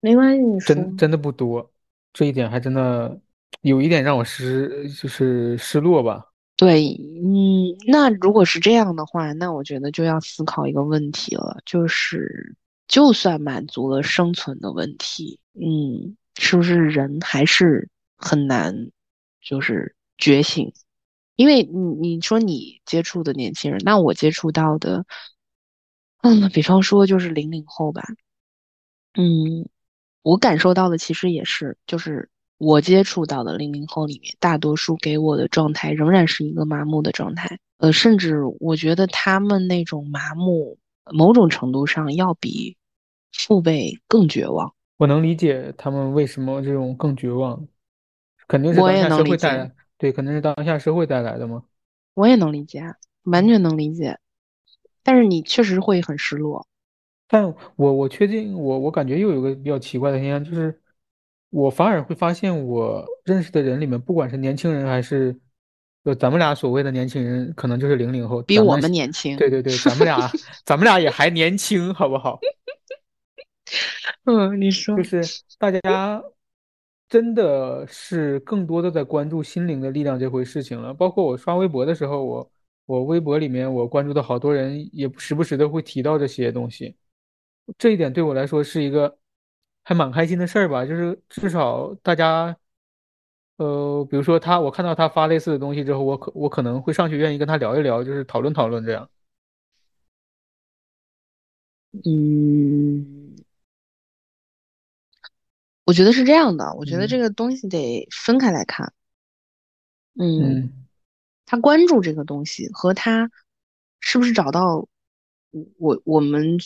没关系，你说。真真的不多，这一点还真的有一点让我失，就是失落吧。对，嗯，那如果是这样的话，那我觉得就要思考一个问题了，就是就算满足了生存的问题，嗯，是不是人还是很难，就是觉醒？因为你你说你接触的年轻人，那我接触到的，嗯，比方说就是零零后吧，嗯，我感受到的其实也是，就是。我接触到的零零后里面，大多数给我的状态仍然是一个麻木的状态。呃，甚至我觉得他们那种麻木，某种程度上要比父辈更绝望。我能理解他们为什么这种更绝望，肯定是当下社会带来，对，肯定是当下社会带来的吗？我也能理解，完全能理解。但是你确实会很失落。但我我确定，我我感觉又有个比较奇怪的现象，就是。我反而会发现，我认识的人里面，不管是年轻人还是，就咱们俩所谓的年轻人，可能就是零零后，比我们年轻。对对对，咱们俩，[LAUGHS] 咱们俩也还年轻，好不好？[LAUGHS] 嗯，你说，就是大家真的是更多的在关注心灵的力量这回事情了。包括我刷微博的时候，我我微博里面我关注的好多人，也时不时的会提到这些东西。这一点对我来说是一个。还蛮开心的事儿吧，就是至少大家，呃，比如说他，我看到他发类似的东西之后，我可我可能会上去愿意跟他聊一聊，就是讨论讨论这样。嗯，我觉得是这样的，我觉得这个东西得分开来看。嗯，他关注这个东西和他是不是找到我我们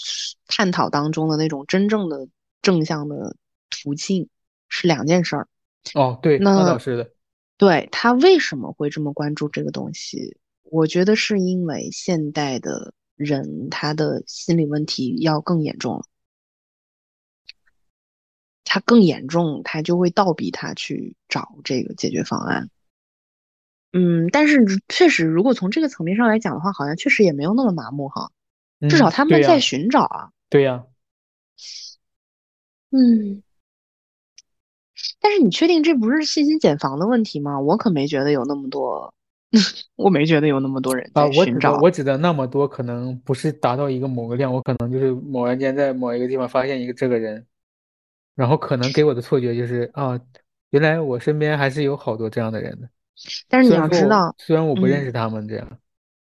探讨当中的那种真正的。正向的途径是两件事儿。哦，对，那倒是的。对他为什么会这么关注这个东西？我觉得是因为现代的人他的心理问题要更严重了，他更严重，他就会倒逼他去找这个解决方案。嗯，但是确实，如果从这个层面上来讲的话，好像确实也没有那么麻木哈。至少他们在寻找啊。对呀。嗯，但是你确定这不是信息茧房的问题吗？我可没觉得有那么多，[LAUGHS] 我没觉得有那么多人在寻找。我指的那么多，可能不是达到一个某个量，我可能就是某人间在某一个地方发现一个这个人，然后可能给我的错觉就是啊，原来我身边还是有好多这样的人的。但是你要知道，虽然我不认识他们这样。嗯，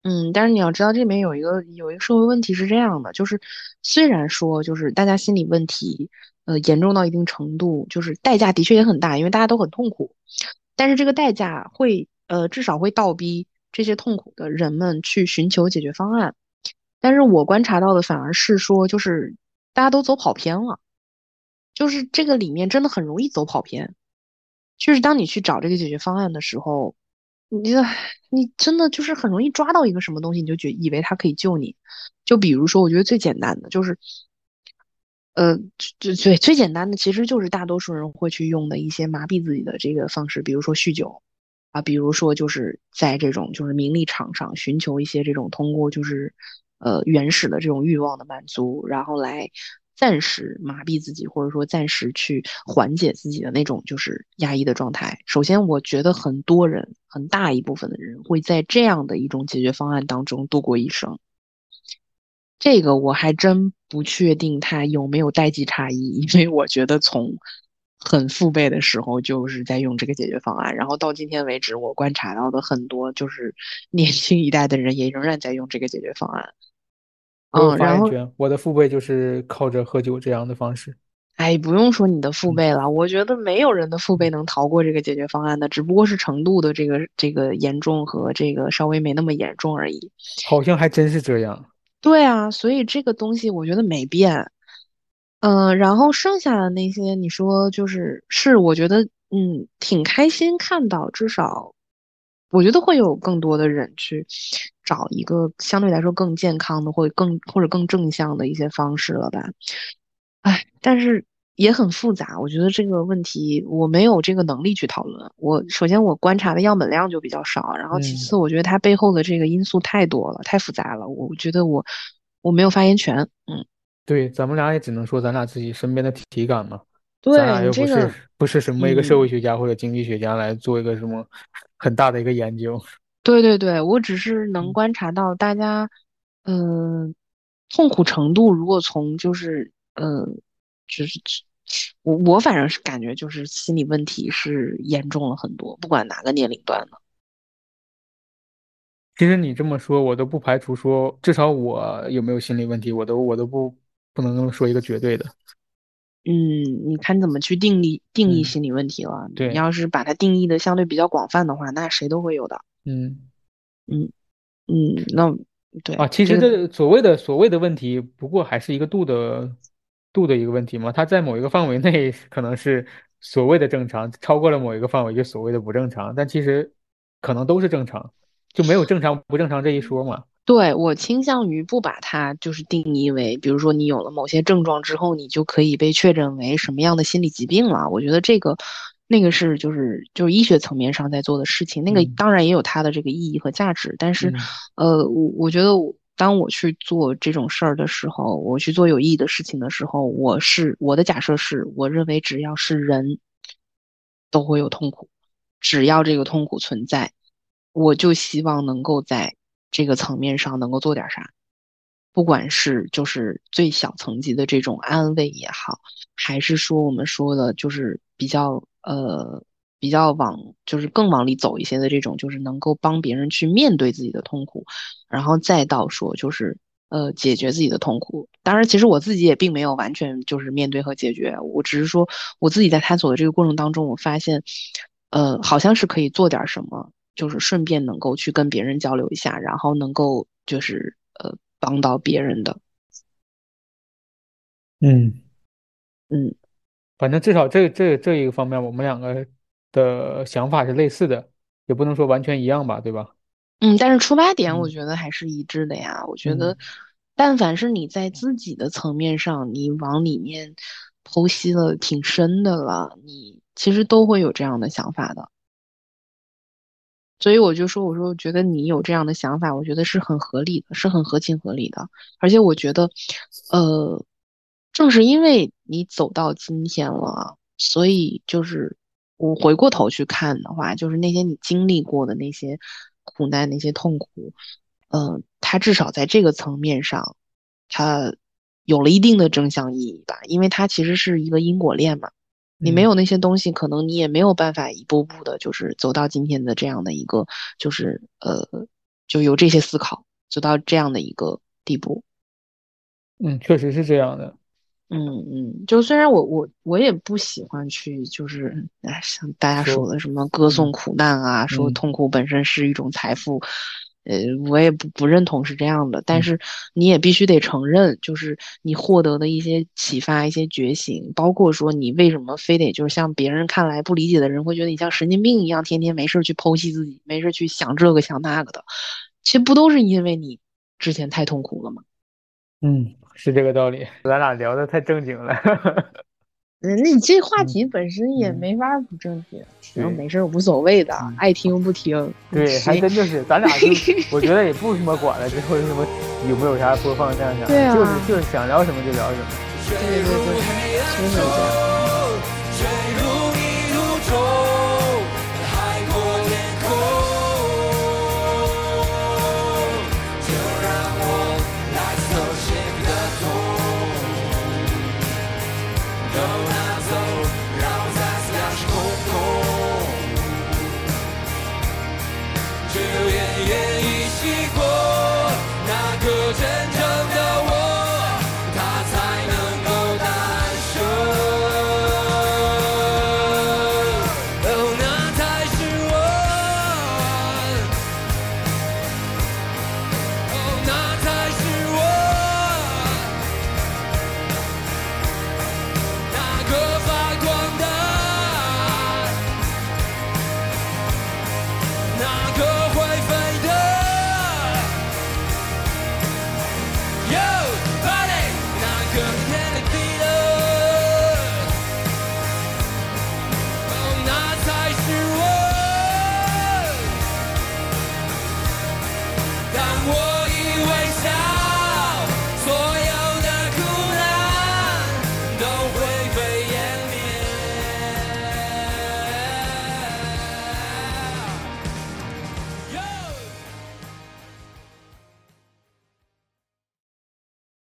嗯但是你要知道，这里面有一个有一个社会问题是这样的，就是虽然说就是大家心理问题，呃，严重到一定程度，就是代价的确也很大，因为大家都很痛苦，但是这个代价会呃至少会倒逼这些痛苦的人们去寻求解决方案。但是我观察到的反而是说，就是大家都走跑偏了，就是这个里面真的很容易走跑偏，就是当你去找这个解决方案的时候。你你真的就是很容易抓到一个什么东西，你就觉以为它可以救你。就比如说，我觉得最简单的就是，呃，最最最简单的其实就是大多数人会去用的一些麻痹自己的这个方式，比如说酗酒啊，比如说就是在这种就是名利场上寻求一些这种通过就是呃原始的这种欲望的满足，然后来。暂时麻痹自己，或者说暂时去缓解自己的那种就是压抑的状态。首先，我觉得很多人，很大一部分的人会在这样的一种解决方案当中度过一生。这个我还真不确定他有没有代际差异，因为我觉得从很父辈的时候就是在用这个解决方案，然后到今天为止，我观察到的很多就是年轻一代的人也仍然在用这个解决方案。嗯，然后我的父辈就是靠着喝酒这样的方式。哎，不用说你的父辈了，我觉得没有人的父辈能逃过这个解决方案的，只不过是程度的这个这个严重和这个稍微没那么严重而已。好像还真是这样。对啊，所以这个东西我觉得没变。嗯，然后剩下的那些，你说就是是，我觉得嗯挺开心看到，至少我觉得会有更多的人去找一个相对来说更健康的，或者更或者更正向的一些方式了吧。哎，但是也很复杂。我觉得这个问题我没有这个能力去讨论。我首先我观察的样本量就比较少，然后其次我觉得它背后的这个因素太多了，太复杂了。我觉得我我没有发言权。嗯，对，咱们俩也只能说咱俩自己身边的体感嘛。对，咱俩又不是不是什么一个社会学家或者经济学家来做一个什么很大的一个研究。对对对，我只是能观察到大家，嗯，痛苦程度如果从就是。嗯，就是我我反正是感觉就是心理问题是严重了很多，不管哪个年龄段的。其实你这么说，我都不排除说，至少我有没有心理问题，我都我都不不能说一个绝对的。嗯，你看怎么去定义定义心理问题了？对，你要是把它定义的相对比较广泛的话，那谁都会有的。嗯嗯嗯，那对啊，其实这所谓的所谓的问题，不过还是一个度的。度的一个问题嘛？它在某一个范围内可能是所谓的正常，超过了某一个范围就所谓的不正常。但其实可能都是正常，就没有正常不正常这一说嘛？对我倾向于不把它就是定义为，比如说你有了某些症状之后，你就可以被确诊为什么样的心理疾病了。我觉得这个那个是就是就是医学层面上在做的事情，那个当然也有它的这个意义和价值。但是呃，我我觉得我。当我去做这种事儿的时候，我去做有意义的事情的时候，我是我的假设是，我认为只要是人，都会有痛苦，只要这个痛苦存在，我就希望能够在这个层面上能够做点啥，不管是就是最小层级的这种安慰也好，还是说我们说的就是比较呃。比较往就是更往里走一些的这种，就是能够帮别人去面对自己的痛苦，然后再到说就是呃解决自己的痛苦。当然，其实我自己也并没有完全就是面对和解决，我只是说我自己在探索的这个过程当中，我发现呃好像是可以做点什么，就是顺便能够去跟别人交流一下，然后能够就是呃帮到别人的。嗯嗯，反正至少这这这一个方面，我们两个。的想法是类似的，也不能说完全一样吧，对吧？嗯，但是出发点我觉得还是一致的呀。我觉得，但凡是你在自己的层面上，你往里面剖析了挺深的了，你其实都会有这样的想法的。所以我就说，我说我觉得你有这样的想法，我觉得是很合理的，是很合情合理的。而且我觉得，呃，正是因为你走到今天了，所以就是。我回过头去看的话，就是那些你经历过的那些苦难、那些痛苦，嗯，它至少在这个层面上，它有了一定的正向意义吧，因为它其实是一个因果链嘛。你没有那些东西，可能你也没有办法一步步的，就是走到今天的这样的一个，就是呃，就有这些思考，走到这样的一个地步。嗯，确实是这样的。嗯嗯，就虽然我我我也不喜欢去，就是哎，像大家说的什么歌颂苦难啊，说痛苦本身是一种财富，呃，我也不不认同是这样的。但是你也必须得承认，就是你获得的一些启发、一些觉醒，包括说你为什么非得就是像别人看来不理解的人会觉得你像神经病一样，天天没事去剖析自己，没事去想这个想那个的，其实不都是因为你之前太痛苦了吗？嗯。是这个道理，咱俩聊的太正经了。嗯，那你这话题本身也没法不正经，行，没事无所谓的，爱听不听。对，还真就是，咱俩就 [LAUGHS] 我觉得也不什么管了，之后什么有没有啥播放量啥，就是就是想聊什么就聊什么。对对对，就是这样。